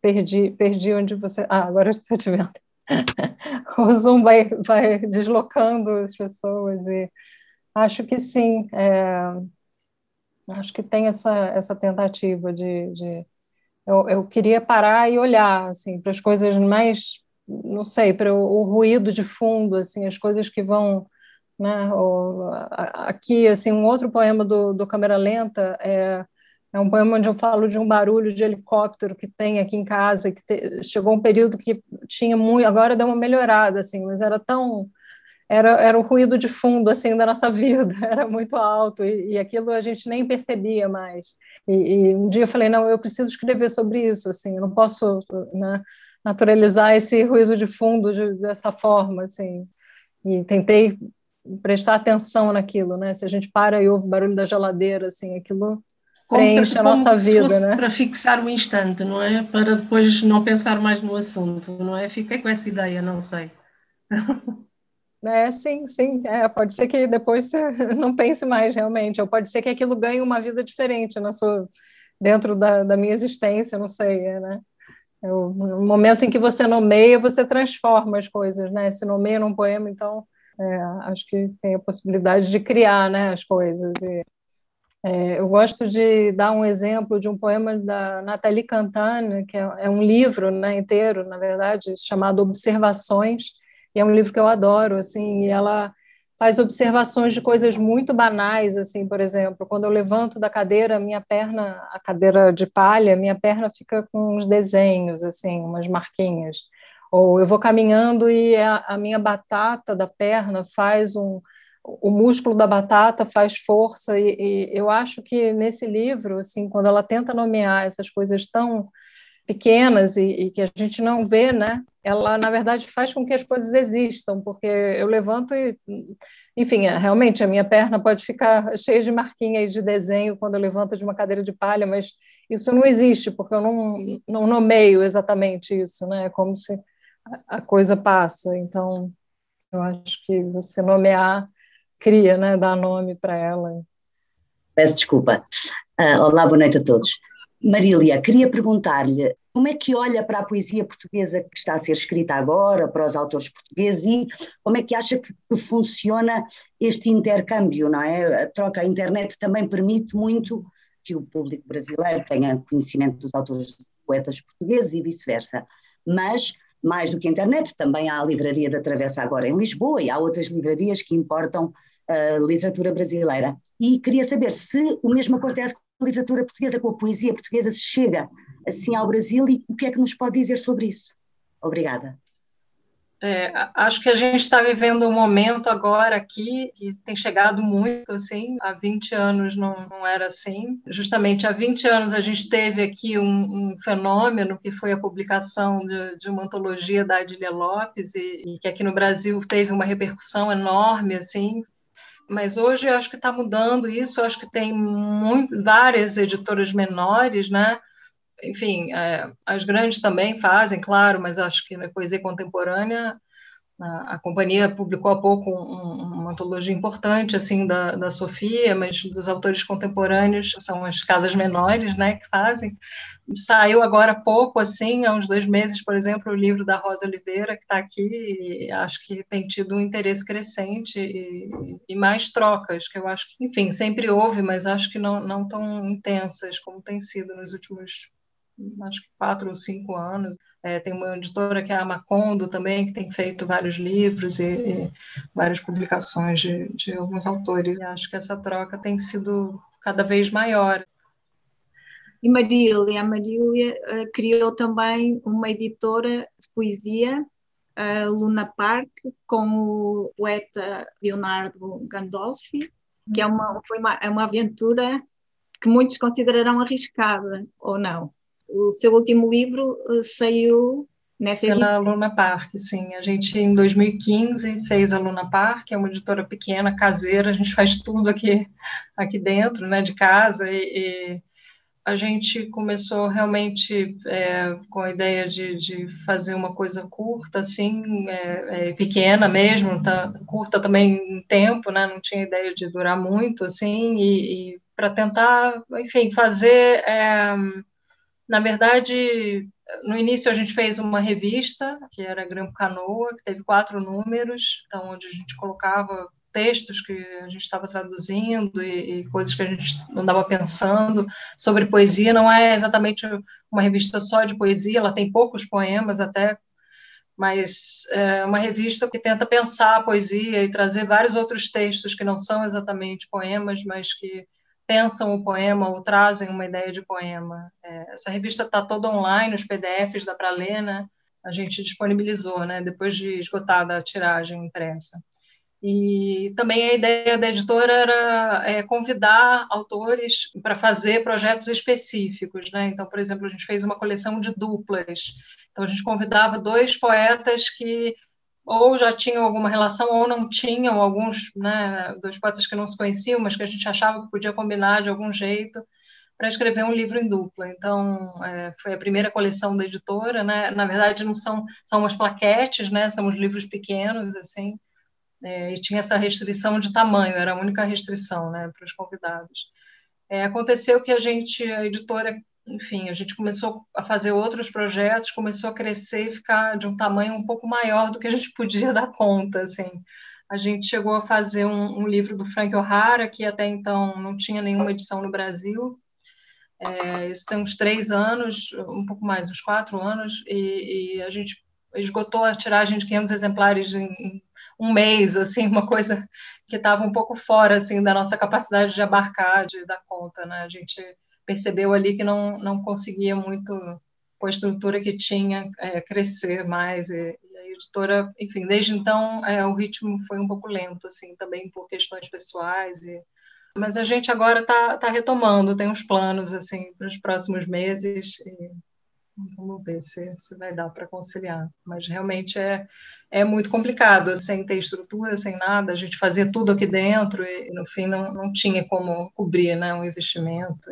Speaker 1: Perdi, perdi onde você. Ah, agora estou te vendo. o Zoom vai, vai deslocando as pessoas e acho que sim. É, acho que tem essa, essa tentativa de. de eu, eu queria parar e olhar assim, para as coisas mais. Não sei, para o, o ruído de fundo, assim, as coisas que vão né? aqui, assim, um outro poema do, do Câmera Lenta é é um poema onde eu falo de um barulho de helicóptero que tem aqui em casa, que te, chegou um período que tinha muito, agora deu uma melhorada, assim, mas era tão era, era o ruído de fundo assim da nossa vida, era muito alto e, e aquilo a gente nem percebia mais. E, e, um dia eu falei não, eu preciso escrever sobre isso, assim, eu não posso né, naturalizar esse ruído de fundo de, dessa forma, assim. E tentei prestar atenção naquilo, né? Se a gente para e ouve o barulho da geladeira, assim, aquilo preenche a nossa vida, né?
Speaker 7: Para fixar o instante, não é? Para depois não pensar mais no assunto, não é? Fiquei com essa ideia, não sei.
Speaker 1: É, sim, sim. É, pode ser que depois você não pense mais realmente, ou pode ser que aquilo ganhe uma vida diferente na sua, dentro da, da minha existência, não sei, é, né? Eu, no momento em que você nomeia, você transforma as coisas, né? Se nomeia num poema, então é, acho que tem a possibilidade de criar, né, as coisas. E, é, eu gosto de dar um exemplo de um poema da Nathalie Cantane, que é, é, um livro né, inteiro, na verdade, chamado Observações, é um livro que eu adoro, assim, e ela faz observações de coisas muito banais, assim, por exemplo, quando eu levanto da cadeira, minha perna, a cadeira de palha, minha perna fica com uns desenhos, assim, umas marquinhas, ou eu vou caminhando e a, a minha batata da perna faz um
Speaker 8: o músculo da batata faz força e, e, eu acho que nesse livro, assim, quando ela tenta nomear essas coisas tão pequenas e, e, que a gente não vê, né? Ela na verdade faz com que as coisas existam, porque eu levanto e, enfim, é, realmente a minha perna pode ficar cheia de marquinha de desenho quando eu levanto de uma cadeira de palha, mas isso não existe porque eu não, não nomeio exatamente isso, né? É como se a coisa passa. Então, eu acho que você nomear cria, né, dar nome para ela.
Speaker 9: Peço desculpa. Uh, olá, boa noite a todos. Marília, queria perguntar-lhe como é que olha para a poesia portuguesa que está a ser escrita agora, para os autores portugueses, e como é que acha que, funciona este intercâmbio, não é? A troca, a internet também permite muito que o público brasileiro tenha conhecimento dos autores poetas portugueses e vice-versa. Mas mais do que a internet, também há a Livraria da Travessa agora em Lisboa e há outras livrarias que importam uh, literatura brasileira. E queria saber se o mesmo acontece a literatura portuguesa, com a poesia portuguesa, se chega assim ao Brasil e o que é que nos pode dizer sobre isso? Obrigada.
Speaker 1: É, acho que a gente está vivendo um momento agora aqui que tem chegado muito, assim, há 20 anos não, não era assim. Justamente há 20 anos a gente teve aqui um, um fenômeno que foi a publicação de, de uma antologia da Adília Lopes e, e, que aqui no Brasil teve uma repercussão enorme, assim. Mas hoje eu acho que está mudando isso, eu acho que tem muito, várias editoras menores, né, enfim, é, as grandes também fazem, claro, mas acho que na poesia contemporânea a, companhia publicou há pouco um, uma antologia importante assim da, da Sofia, mas dos autores contemporâneos são as casas menores, né, que fazem. Saiu agora há pouco, assim, há uns dois meses, por exemplo, o livro da Rosa Oliveira que está aqui. E acho que tem tido um interesse crescente e, e, mais trocas, que eu acho que, enfim, sempre houve, mas acho que não, não tão intensas como tem sido nos últimos acho que quatro ou cinco anos. É, tem uma editora que é a Macondo também, que tem feito vários livros e, e várias publicações de, de alguns autores. E acho que essa troca tem sido cada vez maior.
Speaker 4: E Marília, a Marília uh, criou também uma editora de poesia, uh, Luna Park, com o poeta Leonardo Gandolfi, que é uma, foi uma, é uma aventura que muitos considerarão arriscada, ou não? O seu último livro uh, saiu nessa
Speaker 1: Pela Luna Park, sim. A gente, em 2015, fez a Luna Park, é uma editora pequena, caseira, a gente faz tudo aqui, aqui dentro, né, de casa, e, e a gente começou realmente é, com a ideia de, de, fazer uma coisa curta, assim, é, é, pequena mesmo, tá, curta também em tempo, né, não tinha ideia de durar muito, assim, e, e para tentar, enfim, fazer é, na verdade, no início a gente fez uma revista, que era Grampo Canoa, que teve quatro números, então, onde a gente colocava textos que a gente estava traduzindo e, e, coisas que a gente andava pensando sobre poesia. Não é exatamente uma revista só de poesia, ela tem poucos poemas até, mas é uma revista que tenta pensar a poesia e trazer vários outros textos que não são exatamente poemas, mas que pensam o poema ou trazem uma ideia de poema. É, essa revista está toda online, os PDFs dá para ler, né? A gente disponibilizou, né? Depois de esgotada a tiragem impressa. E também a ideia da editora era é, convidar autores para fazer projetos específicos, né? Então, por exemplo, a gente fez uma coleção de duplas. Então, a gente convidava dois poetas que ou já tinham alguma relação ou não tinham, alguns, né, dos poetas que não se conheciam, mas que a gente achava que podia combinar de algum jeito para escrever um livro em dupla. Então, é, foi a primeira coleção da editora, né? Na verdade, não são são umas plaquetes, né? São os livros pequenos, assim. É, e tinha essa restrição de tamanho, era a única restrição, né, para os convidados. É, aconteceu que a gente, a editora enfim, a gente começou a fazer outros projetos, começou a crescer e ficar de um tamanho um pouco maior do que a gente podia dar conta, assim. A gente chegou a fazer um, um livro do Frank O'Hara, que até então não tinha nenhuma edição no Brasil. É, isso tem uns três anos, um pouco mais, uns quatro anos, e, e a gente esgotou a tiragem de 500 exemplares em, em um mês, assim, uma coisa que estava um pouco fora, assim, da nossa capacidade de abarcar, de dar conta, né? A gente percebeu ali que não, não conseguia muito, com a estrutura que tinha, é, crescer mais, e, e, aí editora, enfim, desde então é, o ritmo foi um pouco lento, assim, também por questões pessoais e mas a gente agora está tá retomando, tem uns planos assim para os próximos meses e vamos ver se, se vai dar para conciliar. Mas realmente é, é muito complicado, sem ter estrutura, sem nada, a gente fazia tudo aqui dentro e, no fim não, não tinha como cobrir né, um investimento.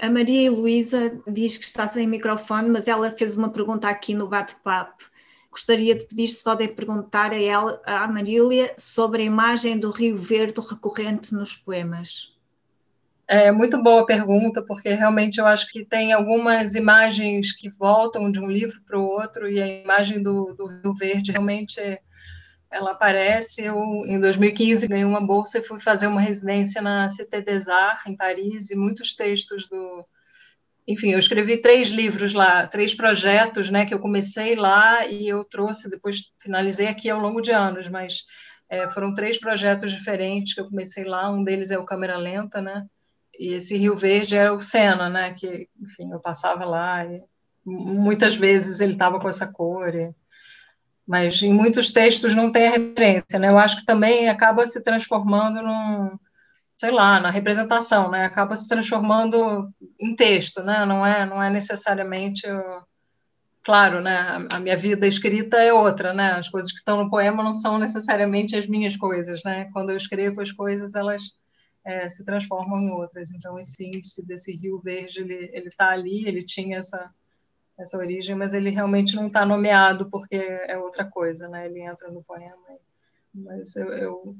Speaker 4: A Maria Luísa diz que está sem microfone, mas ela fez uma pergunta aqui no bate-papo. Gostaria de pedir se podem perguntar a ela, à Marília, sobre a imagem do Rio Verde recorrente nos poemas.
Speaker 1: É muito boa pergunta, porque realmente eu acho que tem algumas imagens que voltam de um livro para o outro, e a imagem do, do Rio Verde realmente ela aparece. Eu, em 2015, ganhei uma bolsa e fui fazer uma residência na Cité des Arts, em Paris, e muitos textos do. Enfim, eu escrevi três livros lá, três projetos, né, que eu comecei lá e eu trouxe, depois finalizei aqui ao longo de anos, mas é, foram três projetos diferentes que eu comecei lá. Um deles é o Câmera Lenta, né, e esse Rio Verde é o Sena, né, que, enfim, eu passava lá e muitas vezes ele estava com essa cor. E, mas em muitos textos não tem a referência, né? Eu acho que também acaba se transformando num, sei lá, na representação, né? Acaba se transformando em texto, né? Não é, não é necessariamente, claro, né? A minha vida escrita é outra, né? As coisas que estão no poema não são necessariamente as minhas coisas, né? Quando eu escrevo as coisas, elas é, se transformam em outras. Então esse índice desse Rio Verde, ele está ali, ele tinha essa essa origem, mas ele realmente não está nomeado porque é outra coisa, né? Ele entra no poema. Mas eu, eu,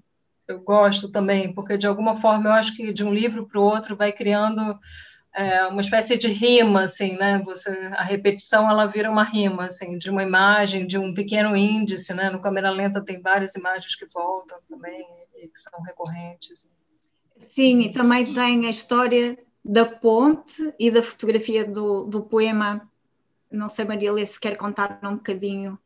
Speaker 1: eu, gosto também, porque de alguma forma eu acho que de um livro para o outro vai criando é, uma espécie de rima, assim, né? Você, a repetição ela vira uma rima, assim, de uma imagem, de um pequeno índice, né? No câmera lenta tem várias imagens que voltam também e que são recorrentes.
Speaker 4: Sim, e também tem a história da ponte e da fotografia do, do poema não sei, Maria se quer contar um bocadinho.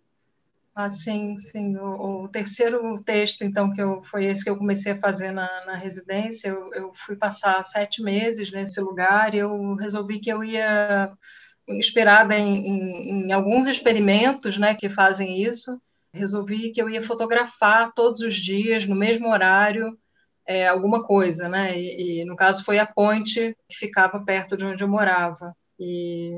Speaker 1: Ah, sim, sim. O, o, terceiro texto, então, que eu, foi esse que eu comecei a fazer na, na residência, eu, eu, fui passar sete meses nesse lugar e eu resolvi que eu ia, inspirada em, em, em alguns experimentos né, que fazem isso, resolvi que eu ia fotografar todos os dias, no mesmo horário, é, alguma coisa, né? E, e, no caso foi a ponte que ficava perto de onde eu morava e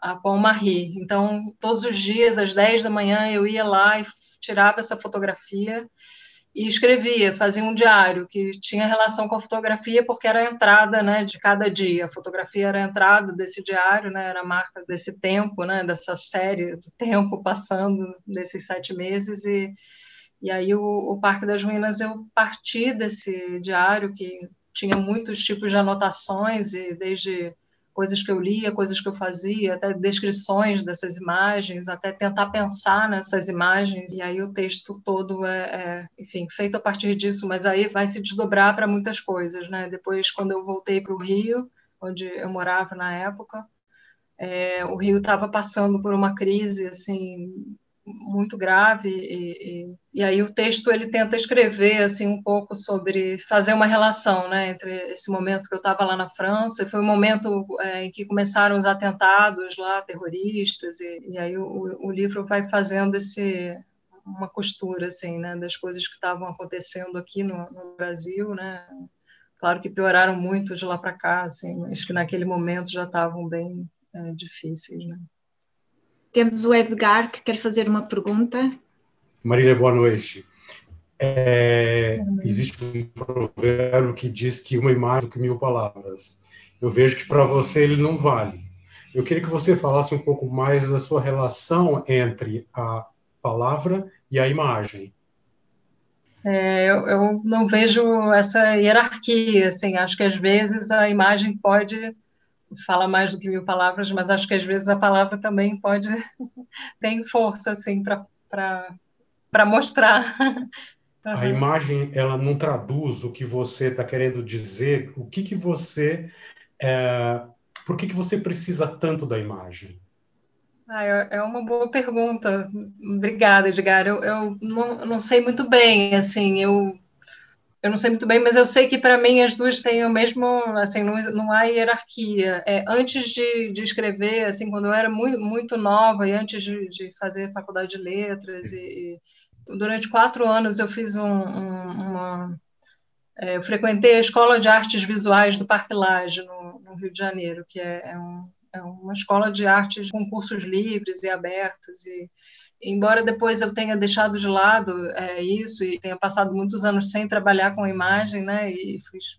Speaker 1: a Pont Marie. Então, todos os dias, às 10 da manhã, eu ia lá e tirava essa fotografia e escrevia, fazia um diário que tinha relação com a fotografia porque era a entrada, né, de cada dia. A fotografia era a entrada desse diário, né, era a marca desse tempo, né, dessa série do tempo passando desses sete meses e e aí o, o Parque das Ruínas eu parti desse diário que tinha muitos tipos de anotações e desde coisas que eu lia, coisas que eu fazia, até descrições dessas imagens, até tentar pensar nessas imagens, e aí o texto todo é, é enfim, feito a partir disso, mas aí vai se desdobrar para muitas coisas, né? Depois, quando eu voltei para o Rio, onde eu morava na época, é, o Rio estava passando por uma crise, assim, muito grave e, e, e, aí o texto ele tenta escrever assim um pouco sobre fazer uma relação né entre esse momento que eu estava lá na França foi o momento é, em que começaram os atentados lá terroristas e, e aí o, o, livro vai fazendo esse uma costura assim né das coisas que estavam acontecendo aqui no, no Brasil né. Claro que pioraram muito de lá para cá assim mas que naquele momento já estavam bem é, difíceis né
Speaker 4: temos o Edgar que quer fazer uma pergunta.
Speaker 10: Marília, boa noite. É, existe um provérbio que diz que uma imagem do que mil palavras. Eu vejo que para você ele não vale. Eu queria que você falasse um pouco mais da sua relação entre a palavra e a imagem.
Speaker 1: É, eu, eu, não vejo essa hierarquia, assim, acho que às vezes a imagem pode fala mais do que mil palavras, mas acho que às vezes a palavra também pode tem força assim para para mostrar.
Speaker 10: A imagem ela não traduz o que você está querendo dizer. O que que você é, por que que você precisa tanto da imagem?
Speaker 1: Ah, é, é uma boa pergunta. Obrigada, Edgar. Eu, eu não, não sei muito bem, assim, eu eu não sei muito bem, mas eu sei que para mim as duas têm o mesmo, assim, não, não há hierarquia. É, antes de, de escrever, assim, quando eu era muito, muito nova e antes de, de fazer faculdade de letras, e, e, durante quatro anos eu fiz um, um, uma. É, eu frequentei a Escola de Artes Visuais do Parque Lage, no, no Rio de Janeiro, que é, é, um, é uma escola de artes com cursos livres e abertos. E, embora depois eu tenha deixado de lado é, isso e tenha passado muitos anos sem trabalhar com imagem, né, e fiz,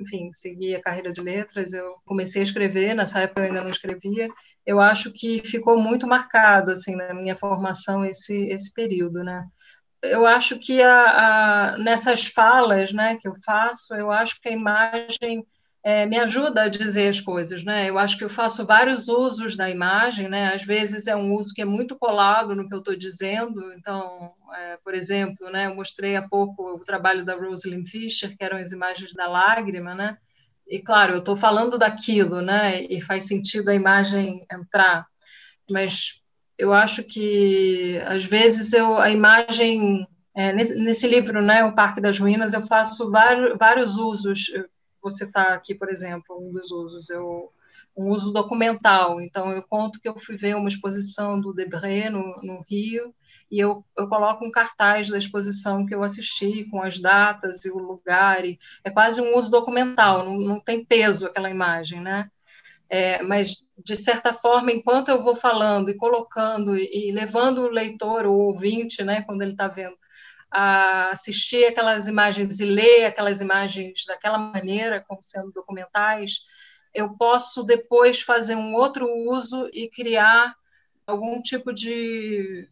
Speaker 1: enfim, segui a carreira de letras, eu comecei a escrever, nessa época eu ainda não escrevia, eu acho que ficou muito marcado, assim, na minha formação esse, esse período, né. Eu acho que a, a, nessas falas, né, que eu faço, eu acho que a imagem é, me ajuda a dizer as coisas, né? Eu acho que eu faço vários usos da imagem, né? Às vezes é um uso que é muito colado no que eu estou dizendo. Então, é, por exemplo, né? Eu mostrei há pouco o trabalho da Rosalind Fisher, que eram as imagens da lágrima, né? E claro, eu estou falando daquilo, né? E faz sentido a imagem entrar, mas eu acho que às vezes eu a imagem é, nesse, nesse, livro, né, o Parque das Ruínas, eu faço vários, vários usos você está aqui, por exemplo, um dos usos, eu, um uso documental. Então, eu conto que eu fui ver uma exposição do Debré no, no Rio, e eu, eu coloco um cartaz da exposição que eu assisti, com as datas e o lugar, e é quase um uso documental, não, não tem peso aquela imagem, né? É, mas, de certa forma, enquanto eu vou falando e colocando e, e levando o leitor, o ouvinte, né, quando ele está vendo, a assistir aquelas imagens e ler aquelas imagens daquela maneira, como sendo documentais, eu posso depois fazer um outro uso e criar algum tipo de,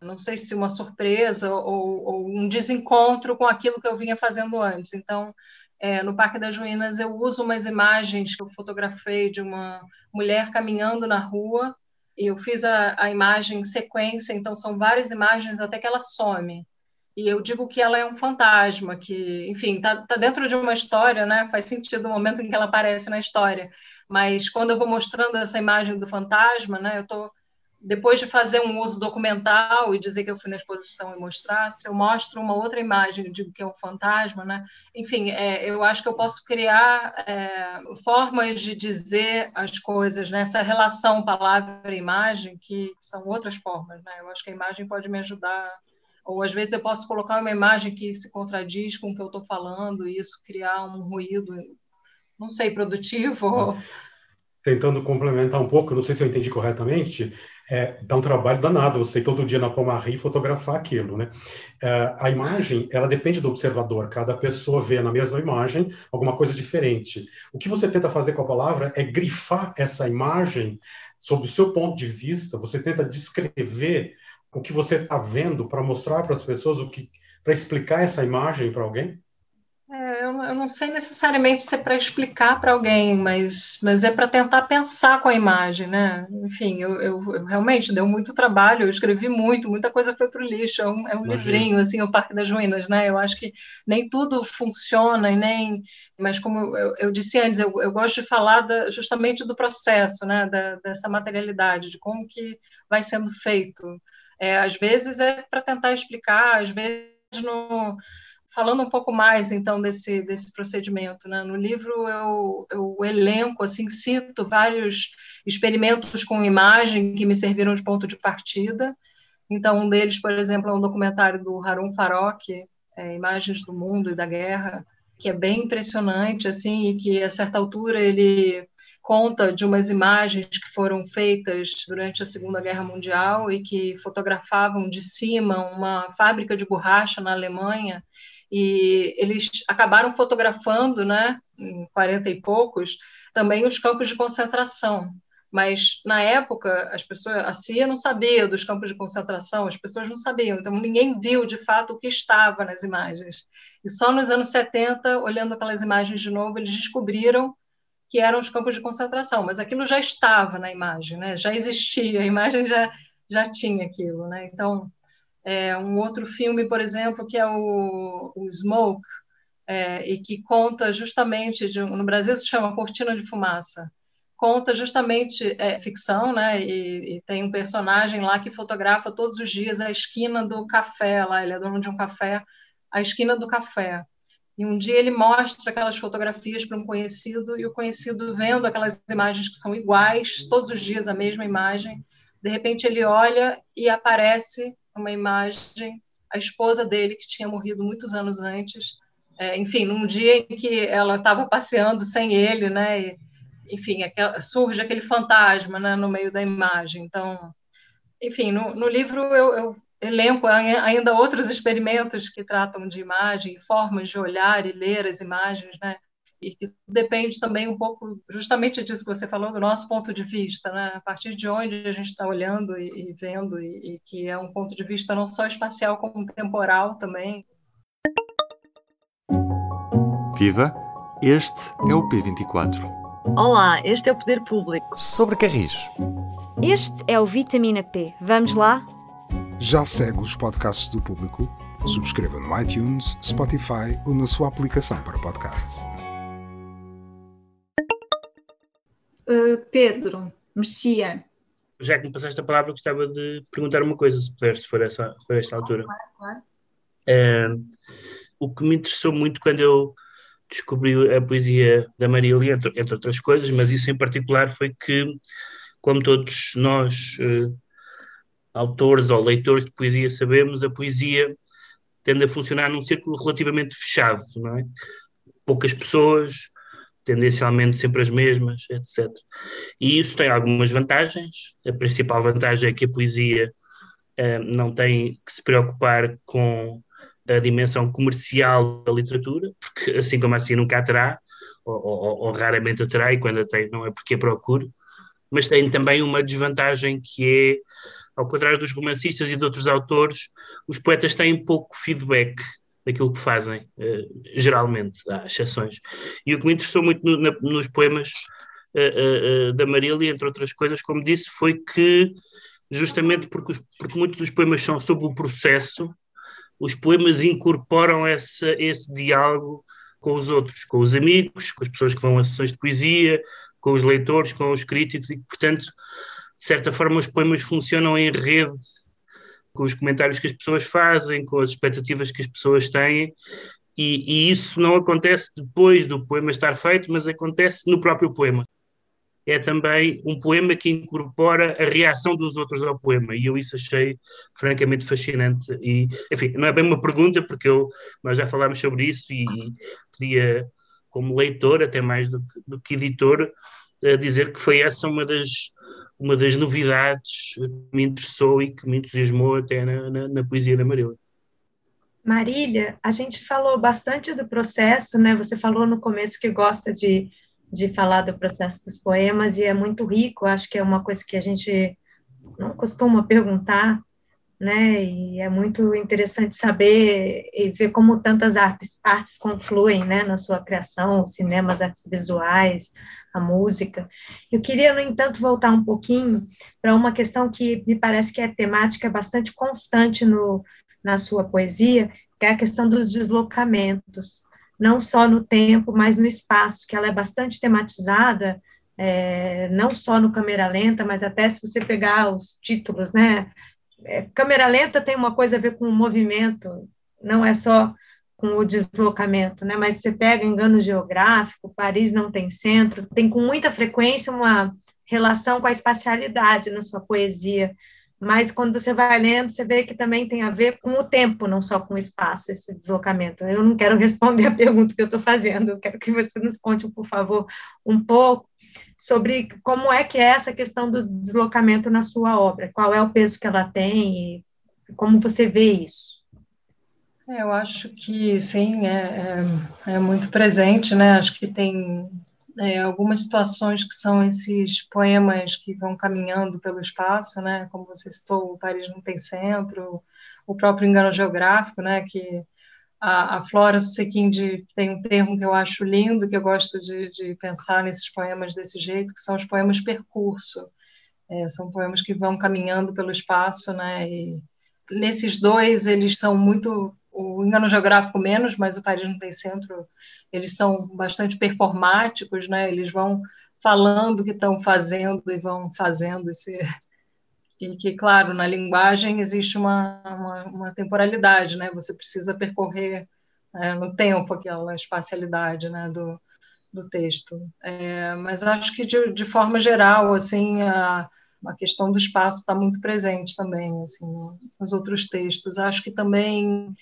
Speaker 1: não sei se uma surpresa ou, ou um desencontro com aquilo que eu vinha fazendo antes. Então, é, no Parque das Ruínas, eu uso umas imagens que eu fotografei de uma mulher caminhando na rua. E eu fiz a, a imagem sequência, então são várias imagens até que ela some e eu digo que ela é um fantasma, que, enfim, está tá dentro de uma história, né? Faz sentido o momento em que ela aparece na história. Mas quando eu vou mostrando essa imagem do fantasma, né? Eu estou depois de fazer um uso documental e dizer que eu fui na exposição e mostrar, se eu mostro uma outra imagem digo que é um fantasma, né? Enfim, é, eu acho que eu posso criar é, formas de dizer as coisas, né? Essa relação palavra-imagem que são outras formas, né? Eu acho que a imagem pode me ajudar ou às vezes eu posso colocar uma imagem que se contradiz com o que eu estou falando e isso criar um ruído, não sei, produtivo.
Speaker 10: Tentando complementar um pouco, não sei se eu entendi corretamente, é, dá um trabalho danado você todo dia na Pomarri fotografar aquilo, né? É, a imagem, ela depende do observador, cada pessoa vê na mesma imagem alguma coisa diferente. O que você tenta fazer com a palavra é grifar essa imagem sob o seu ponto de vista, você tenta descrever o que você está vendo para mostrar para as pessoas o que para explicar essa imagem para alguém?
Speaker 1: É, eu, eu, não sei necessariamente se é para explicar para alguém, mas, mas é para tentar pensar com a imagem, né? Enfim, eu, eu, eu, realmente deu muito trabalho, eu escrevi muito, muita coisa foi para o lixo, é um, é um livrinho, assim, o Parque das Ruínas, né? Eu acho que nem tudo funciona e nem... Mas como eu, disse antes, eu, eu gosto de falar da, justamente do processo, né? Da, dessa materialidade, de como que vai sendo feito, é, às vezes é para tentar explicar, às vezes no, falando um pouco mais então desse desse procedimento, né? No livro eu, eu elenco assim cito vários experimentos com imagem que me serviram de ponto de partida. Então um deles, por exemplo, é um documentário do Harun Farok, é, Imagens do Mundo e da Guerra, que é bem impressionante assim e que a certa altura ele conta de umas imagens que foram feitas durante a Segunda Guerra Mundial e que fotografavam de cima uma fábrica de borracha na Alemanha e eles acabaram fotografando, né, em 40 e poucos, também os campos de concentração. Mas na época as pessoas, a CIA não sabia dos campos de concentração, as pessoas não sabiam, então ninguém viu de fato o que estava nas imagens. E só nos anos 70, olhando aquelas imagens de novo, eles descobriram que eram os campos de concentração, mas aquilo já estava na imagem, né? já existia, a imagem já, já tinha aquilo. Né? Então, é, um outro filme, por exemplo, que é o, o Smoke, é, e que conta justamente, de, no Brasil se chama Cortina de Fumaça, conta justamente é, ficção, né? E, e, tem um personagem lá que fotografa todos os dias a esquina do café lá, ele é dono de um café, a esquina do café.
Speaker 6: E um dia ele mostra aquelas fotografias para um conhecido e o conhecido vendo aquelas imagens que são iguais, todos os dias a mesma imagem, de repente ele olha e aparece uma imagem, a esposa dele que tinha morrido muitos anos antes, é, enfim, num dia em que ela estava passeando sem ele, né? E, enfim, aquela, surge aquele fantasma né, no meio da imagem. Então, enfim, no, no livro eu, eu elenco ainda outros experimentos que tratam de imagem, formas de olhar e ler as imagens, né? E que depende também um pouco, justamente disso que você falou, do nosso ponto de vista, né? A partir de onde a gente está olhando e, e vendo, e, e, que é um ponto de vista não só espacial, como temporal também.
Speaker 11: Viva! Este é o P24.
Speaker 12: Olá, este é o Poder Público.
Speaker 11: Sobre Carris.
Speaker 13: Este é o Vitamina P. Vamos lá?
Speaker 14: Já segue os podcasts do público? Subscreva no iTunes, Spotify ou na sua aplicação para podcasts.
Speaker 4: Uh, Pedro, Mexia.
Speaker 15: Já que me passaste a palavra, gostava de perguntar uma coisa, se puder, se for, essa, se for esta altura.
Speaker 4: Claro, claro.
Speaker 15: Uh, o que me interessou muito quando eu descobri a poesia da Marília, entre, entre outras coisas, mas isso em particular foi que, como todos nós uh, autores ou leitores de poesia sabemos, a poesia tende a funcionar num círculo relativamente fechado, não é? Poucas pessoas, tendencialmente sempre as mesmas, etc. E isso tem algumas vantagens. A principal vantagem é que a poesia uh, não tem que se preocupar com a dimensão comercial da literatura, porque assim como assim nunca a terá, ou, ou, ou raramente a terá, e quando a tem não é porque a procure, mas tem também uma desvantagem que é ao contrário dos romancistas e de outros autores, os poetas têm pouco feedback daquilo que fazem, uh, geralmente, há exceções. E o que me interessou muito no, na, nos poemas uh, uh, da Marília, entre outras coisas, como disse, foi que, justamente porque, os, porque muitos dos poemas são sobre o processo, os poemas incorporam essa, esse diálogo com os outros, com os amigos, com as pessoas que vão a sessões de poesia, com os leitores, com os críticos, e portanto de certa forma, os poemas funcionam em rede com os comentários que as pessoas fazem, com as expectativas que as pessoas têm, e, e, isso não acontece depois do poema estar feito, mas acontece no próprio poema. É também um poema que incorpora a reação dos outros ao poema, e eu isso achei francamente fascinante. E, enfim, não é bem uma pergunta, porque eu, nós já falámos sobre isso, e, e queria, como leitor, até mais do que, do que editor, eh, dizer que foi essa uma das uma das novidades que me interessou e que me entusiasmou até na, na, na poesia da Marília.
Speaker 5: Marília, a gente falou bastante do processo, né? Você falou no começo que gosta de, de falar do processo dos poemas e é muito rico, acho que é uma coisa que a gente não costuma perguntar, né? E é muito interessante saber e ver como tantas artes, artes confluem, né, na sua criação, cinema, as artes visuais, a música. Eu queria, no entanto, voltar um pouquinho para uma questão que me parece que é temática bastante constante no, na sua poesia, que é a questão dos deslocamentos, não só no tempo, mas no espaço, que ela é bastante tematizada, é, não só no câmera lenta, mas até se você pegar os títulos, né? É, câmera lenta tem uma coisa a ver com o movimento, não é só com o deslocamento, né? Mas você pega engano geográfico, Paris não tem centro, tem com muita frequência uma relação com a espacialidade na sua poesia. Mas quando você vai lendo, você vê que também tem a ver com o tempo, não só com o espaço, esse deslocamento. Eu não quero responder a pergunta que eu estou fazendo, eu quero que você nos conte, por favor, um pouco sobre como é que é essa questão do deslocamento na sua obra, qual é o peso que ela tem e como você vê isso.
Speaker 1: É, eu acho que sim, é, é, é, muito presente, né? Acho que tem é, algumas situações que são esses poemas que vão caminhando pelo espaço, né? Como você citou, o Paris não tem centro, o próprio engano geográfico, né? Que a, a Flora Susequinde tem um termo que eu acho lindo, que eu gosto de, de pensar nesses poemas desse jeito, que são os poemas percurso. É, são poemas que vão caminhando pelo espaço, né? E nesses dois eles são muito o engano geográfico menos, mas o Paris não tem centro, eles são bastante performáticos, né? Eles vão falando o que estão fazendo e vão fazendo esse e que, claro, na linguagem existe uma, uma, uma temporalidade, né? Você precisa percorrer é, no tempo, aquela espacialidade né, do, do texto. É, mas acho que, de, de forma geral, assim, a, a questão do espaço está muito presente também assim, nos outros textos. Acho que também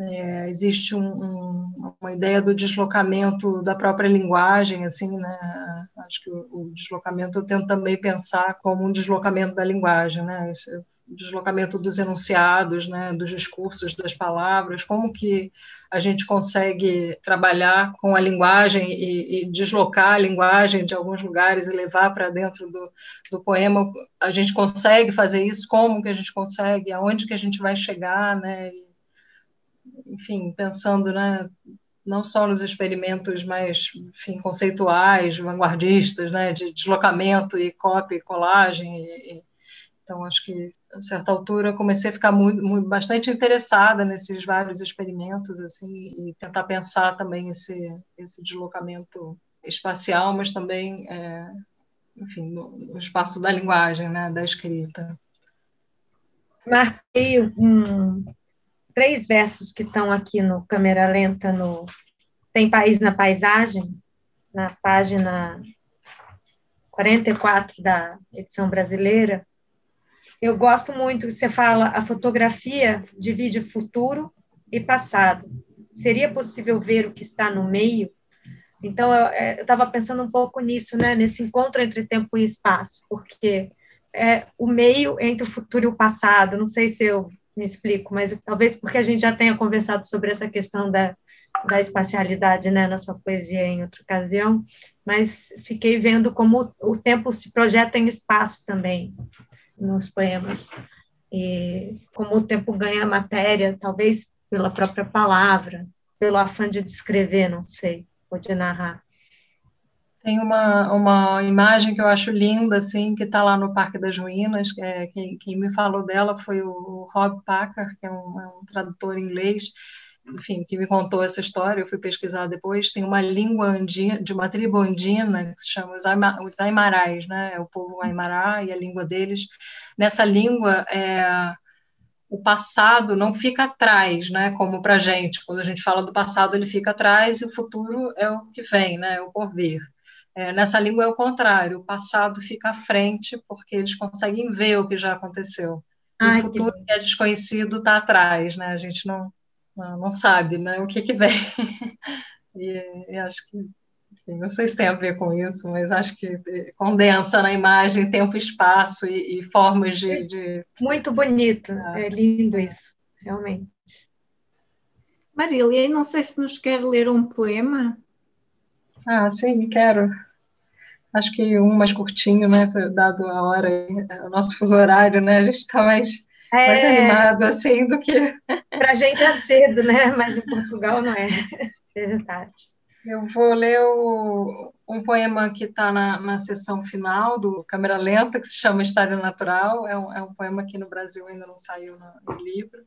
Speaker 1: é, existe um, um, uma ideia do deslocamento da própria linguagem, assim, né? Acho que o, o, deslocamento eu tento também pensar como um deslocamento da linguagem, né? Esse, deslocamento dos enunciados, né, dos discursos, das palavras, como que a gente consegue trabalhar com a linguagem e, e deslocar a linguagem de alguns lugares e levar para dentro do, do, poema, a gente consegue fazer isso, como que a gente consegue, aonde que a gente vai chegar, né, e, enfim, pensando, né, não só nos experimentos mais, enfim, conceituais, vanguardistas, né, de deslocamento e e colagem, e, então acho que a certa altura comecei a ficar muito, muito, bastante interessada nesses vários experimentos assim e tentar pensar também esse esse deslocamento espacial mas também é, enfim no, no, espaço da linguagem né da escrita.
Speaker 5: Marquei um, três versos que estão aqui no câmera lenta no tem país na paisagem na página 44 da edição brasileira eu gosto muito que você fala a fotografia divide futuro e passado. Seria possível ver o que está no meio? Então, eu é, estava pensando um pouco nisso, né, nesse encontro entre tempo e espaço, porque é o meio entre o futuro e o passado. Não sei se eu me explico, mas talvez porque a gente já tenha conversado sobre essa questão da, da espacialidade né, na sua poesia em outra ocasião, mas fiquei vendo como o tempo se projeta em espaço também nos poemas. E como o tempo ganha matéria, talvez pela própria palavra, pelo afã de descrever, não sei, ou de narrar.
Speaker 1: Tem uma, uma imagem que eu acho linda, assim, que está lá no Parque das Ruínas. É, quem, quem, me falou dela foi o Rob Packer, que é um, é um tradutor inglês, enfim, que me contou essa história, eu fui pesquisar depois, tem uma língua andina, de uma tribo andina que se chama os, Aima, os Aimarais, né? É o povo Aimará e a língua deles. Nessa língua, é, o passado não fica atrás, né? Como para gente, quando a gente fala do passado, ele fica atrás e o futuro é o que vem, né? É o porvir. É, nessa língua é o contrário, o passado fica à frente porque eles conseguem ver o que já aconteceu. Ai, o futuro que... que é desconhecido está atrás, né? A gente não não, não sabe né, o que, que vem. e, e acho que enfim, não sei se tem a ver com isso, mas acho que condensa na imagem tempo, espaço e, e formas de, de,
Speaker 5: Muito bonito, é, é lindo isso, realmente.
Speaker 4: Marília, não sei se nos quer ler um poema.
Speaker 1: Ah, sim, quero. Acho que um mais curtinho, né? Dado a hora, o nosso fuso horário, né? A gente está mais é, mais animado assim do que.
Speaker 5: Para a gente é cedo, né? Mas em Portugal não é. Verdade.
Speaker 1: Eu vou ler o, um poema que está na, na sessão final do Câmera Lenta, que se chama História Natural. É um, é um poema que no Brasil ainda não saiu no, no livro.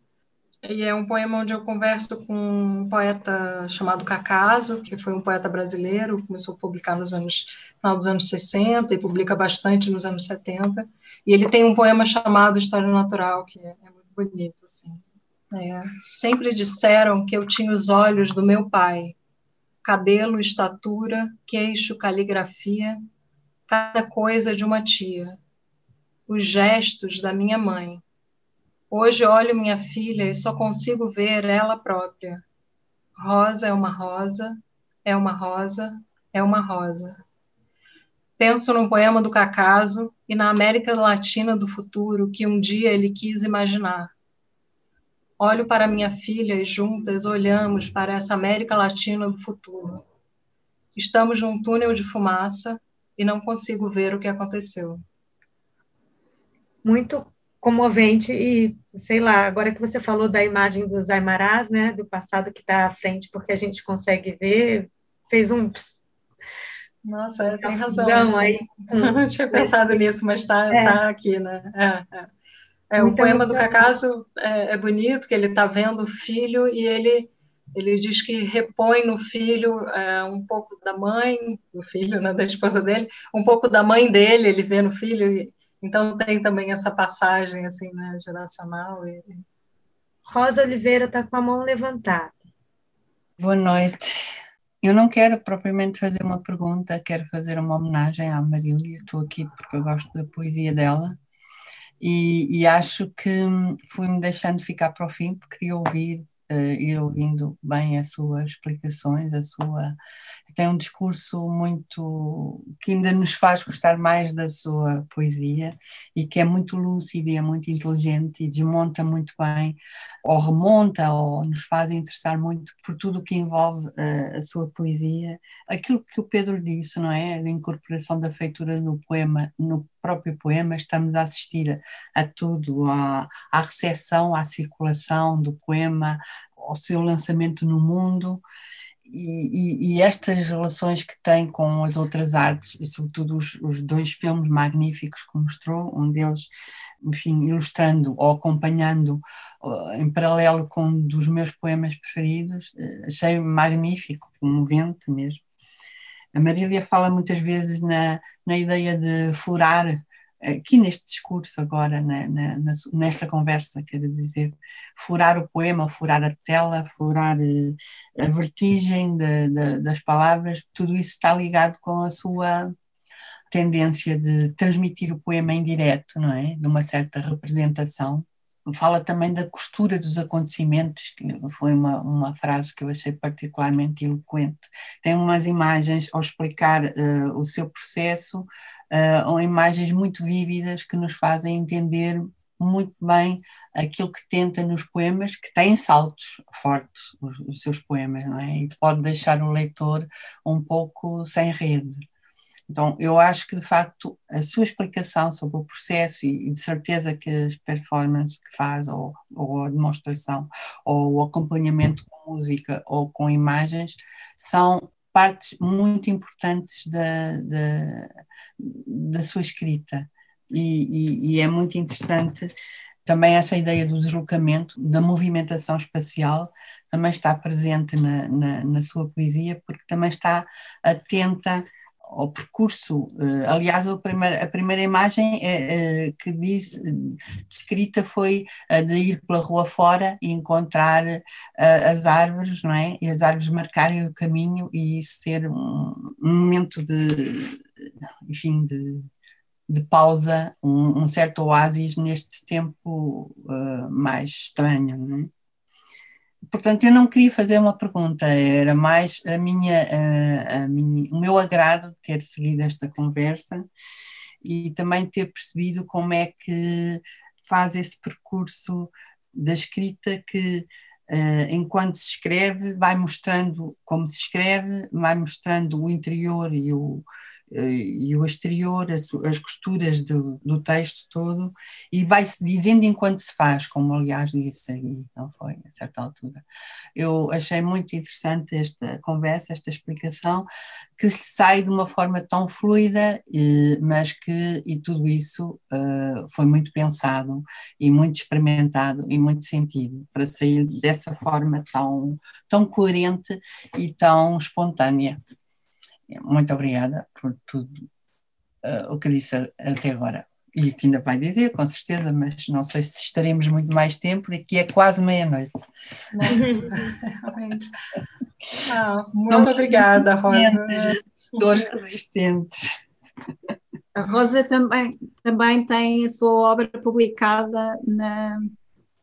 Speaker 1: E é um poema onde eu converso com um poeta chamado Cacaso, que foi um poeta brasileiro, começou a publicar nos anos, final dos anos 60 e publica bastante nos anos 70. E ele tem um poema chamado História Natural, que é, é muito bonito. Assim. É, sempre disseram que eu tinha os olhos do meu pai, cabelo, estatura, queixo, caligrafia, cada coisa de uma tia, os gestos da minha mãe Hoje olho minha filha e só consigo ver ela própria. Rosa é uma rosa, é uma rosa, é uma rosa. Penso num poema do Cacaso e na América Latina do futuro que um dia ele quis imaginar. Olho para minha filha e juntas olhamos para essa América Latina do futuro. Estamos num túnel de fumaça e não consigo ver o que aconteceu.
Speaker 5: Muito comovente e, sei lá, agora que você falou da imagem dos Aimarás, né, do passado que está à frente, porque a gente consegue ver, fez um...
Speaker 1: Nossa, é, tem razão. Aí. Não tinha pensado nisso, mas está é. tá aqui, né? É, é. é o poema do Cacaso é, é, bonito, que ele está vendo o filho e ele ele diz que repõe no filho é, um pouco da mãe, do filho, né, da esposa dele, um pouco da mãe dele, ele vê no filho e, então tem também essa passagem assim, né, geracional. E...
Speaker 5: Rosa Oliveira está com a mão levantada.
Speaker 16: Boa noite. Eu não quero propriamente fazer uma pergunta, quero fazer uma homenagem à Marília. Estou aqui porque eu gosto da poesia dela e, e acho que fui-me deixando ficar para o fim porque queria ouvir ir ouvindo bem as suas explicações, a sua tem um discurso muito que ainda nos faz gostar mais da sua poesia e que é muito lúcido e é muito inteligente e desmonta muito bem, ou remonta, ou nos faz interessar muito por tudo o que envolve uh, a sua poesia. Aquilo que o Pedro disse, não é? A incorporação da feitura no poema, no próprio poema, estamos a assistir a, a tudo, à, à recepção, à circulação do poema, ao seu lançamento no mundo. E, e, e, estas relações que tem com as outras artes, e sobretudo os, os, dois filmes magníficos que mostrou, um deles, enfim, ilustrando ou acompanhando uh, em paralelo com um dos meus poemas preferidos, uh, achei magnífico, comovente mesmo. A Marília fala muitas vezes na, na ideia de florar aqui neste discurso agora, na, na, nesta conversa, quero dizer, furar o poema, furar a tela, furar eh, a vertigem de, de, das palavras, tudo isso está ligado com a sua tendência de transmitir o poema em direto, não é? De uma certa representação. Fala também da costura dos acontecimentos, que foi uma, uma frase que eu achei particularmente eloquente. Tem umas imagens ao explicar uh, o seu processo, uh, ou imagens muito vívidas que nos fazem entender muito bem aquilo que tenta nos poemas, que têm saltos fortes, os, os, seus poemas, não é? E pode deixar o leitor um pouco sem rede. Então, eu acho que, de facto, a sua explicação sobre o processo e, de certeza que as performances que faz, ou, ou a demonstração, ou o acompanhamento com música ou com imagens, são partes muito importantes da, da, da sua escrita. E, e, e, é muito interessante também essa ideia do deslocamento, da movimentação espacial, também está presente na, na, na sua poesia, porque também está atenta ao percurso. Uh, aliás, a primeira, a primeira imagem uh, que diz, descrita foi a de ir pela rua fora e encontrar as árvores, não é? E as árvores marcarem o caminho e isso ser um, um momento de, enfim, de, de pausa, um, um, certo oásis neste tempo mais estranho, não é? Portanto, eu não queria fazer uma pergunta, era mais a minha, a, a minha, o meu agrado ter seguido esta conversa e também ter percebido como é que faz esse percurso da escrita que, uh, enquanto se escreve, vai mostrando como se escreve, vai mostrando o interior e o, e o exterior, as, as costuras do, do, texto todo, e vai-se dizendo enquanto se faz, como aliás disse aí, não foi, a certa altura. Eu achei muito interessante esta conversa, esta explicação, que sai de uma forma tão fluida, e, mas que, e tudo isso uh, foi muito pensado e muito experimentado e muito sentido, para sair dessa forma tão, tão coerente e tão espontânea. Muito obrigada por tudo uh, o que disse até agora. E o que ainda vai dizer, com certeza, mas não sei se estaremos muito mais tempo, e que é quase meia-noite.
Speaker 1: ah, muito obrigada, Rosa.
Speaker 16: Dores resistentes.
Speaker 4: A Rosa também, também tem a sua obra publicada na,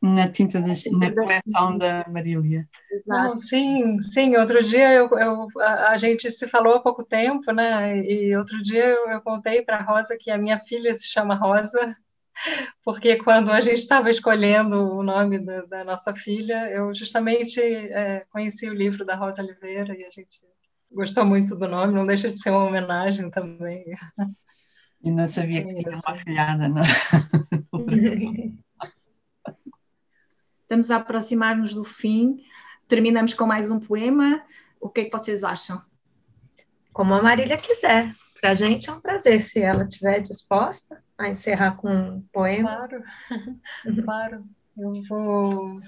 Speaker 16: na tinta das, na coleção da Marília.
Speaker 1: Não, sim, sim. Outro dia eu, eu a, gente se falou há pouco tempo, né? E outro dia eu, eu contei para Rosa que a minha filha se chama Rosa, porque quando a gente estava escolhendo o nome da, da, nossa filha, eu justamente é, conheci o livro da Rosa Oliveira e a gente gostou muito do nome. Não deixa de ser uma homenagem também.
Speaker 16: E não sabia que tinha uma filhada, não?
Speaker 4: Estamos a aproximar-nos do fim. Terminamos com mais um poema. O que é que vocês acham?
Speaker 5: Como a Marília quiser. Para a gente é um prazer, se ela estiver disposta a encerrar com um poema.
Speaker 1: Claro, claro. Eu vou.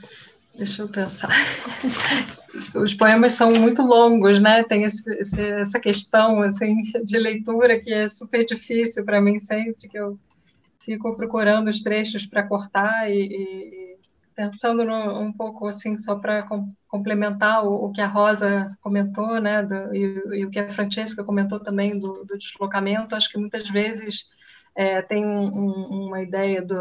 Speaker 1: Deixa eu pensar. Os poemas são muito longos, né? Tem esse, esse, essa questão assim de leitura que é super difícil para mim sempre, que eu fico procurando os trechos para cortar e, e pensando no, um pouco assim, só para com, complementar o, o, que a Rosa comentou, né, do, e, e, o que a Francesca comentou também do, do deslocamento, acho que muitas vezes é, tem um, uma ideia do,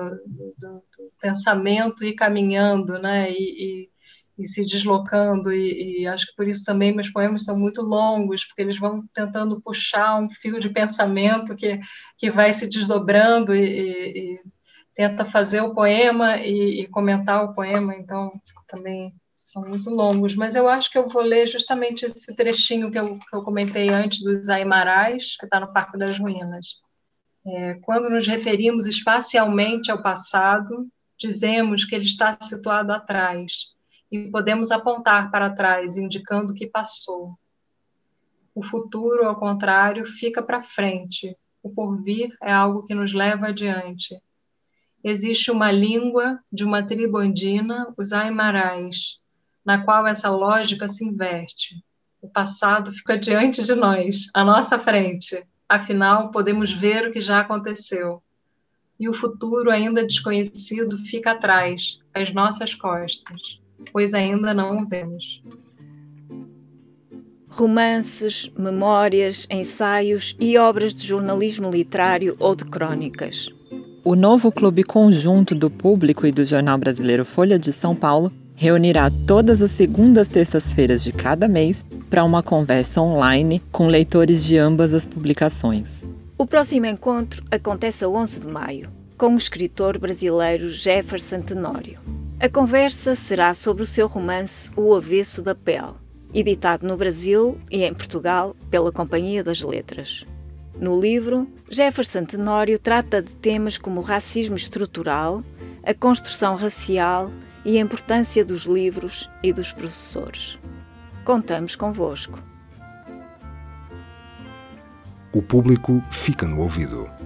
Speaker 1: do, pensamento e caminhando, né, e, e, e se deslocando, e, acho que por isso também meus poemas são muito longos, porque eles vão tentando puxar um fio de pensamento que, que vai se desdobrando e tenta fazer o poema e, e, comentar o poema, então também são muito longos. Mas eu acho que eu vou ler justamente esse trechinho que eu, que eu comentei antes dos Aimarais, que está no Parque das Ruínas. É, quando nos referimos espacialmente ao passado, dizemos que ele está situado atrás e podemos apontar para trás, indicando que passou. O futuro, ao contrário, fica para frente. O porvir é algo que nos leva adiante existe uma língua de uma tribo andina, os Aimarais, na qual essa lógica se inverte. O passado fica diante de nós, à nossa frente. Afinal, podemos ver o que já aconteceu. E o futuro, ainda desconhecido, fica atrás, às nossas costas, pois ainda não o vemos.
Speaker 3: Romances, memórias, ensaios e obras de jornalismo literário ou de crônicas
Speaker 17: o novo Clube Conjunto do Público e do Jornal Brasileiro Folha de São Paulo reunirá todas as segundas terças-feiras de cada mês para uma conversa online com leitores de ambas as publicações.
Speaker 3: O próximo encontro acontece a 11 de maio, com o escritor brasileiro Jefferson Tenório. A conversa será sobre o seu romance O Avesso da Pele, editado no Brasil e em Portugal pela Companhia das Letras. No livro, Jefferson Tenório trata de temas como o racismo estrutural, a construção racial e a importância dos livros e dos professores. Contamos convosco.
Speaker 14: O público fica no ouvido.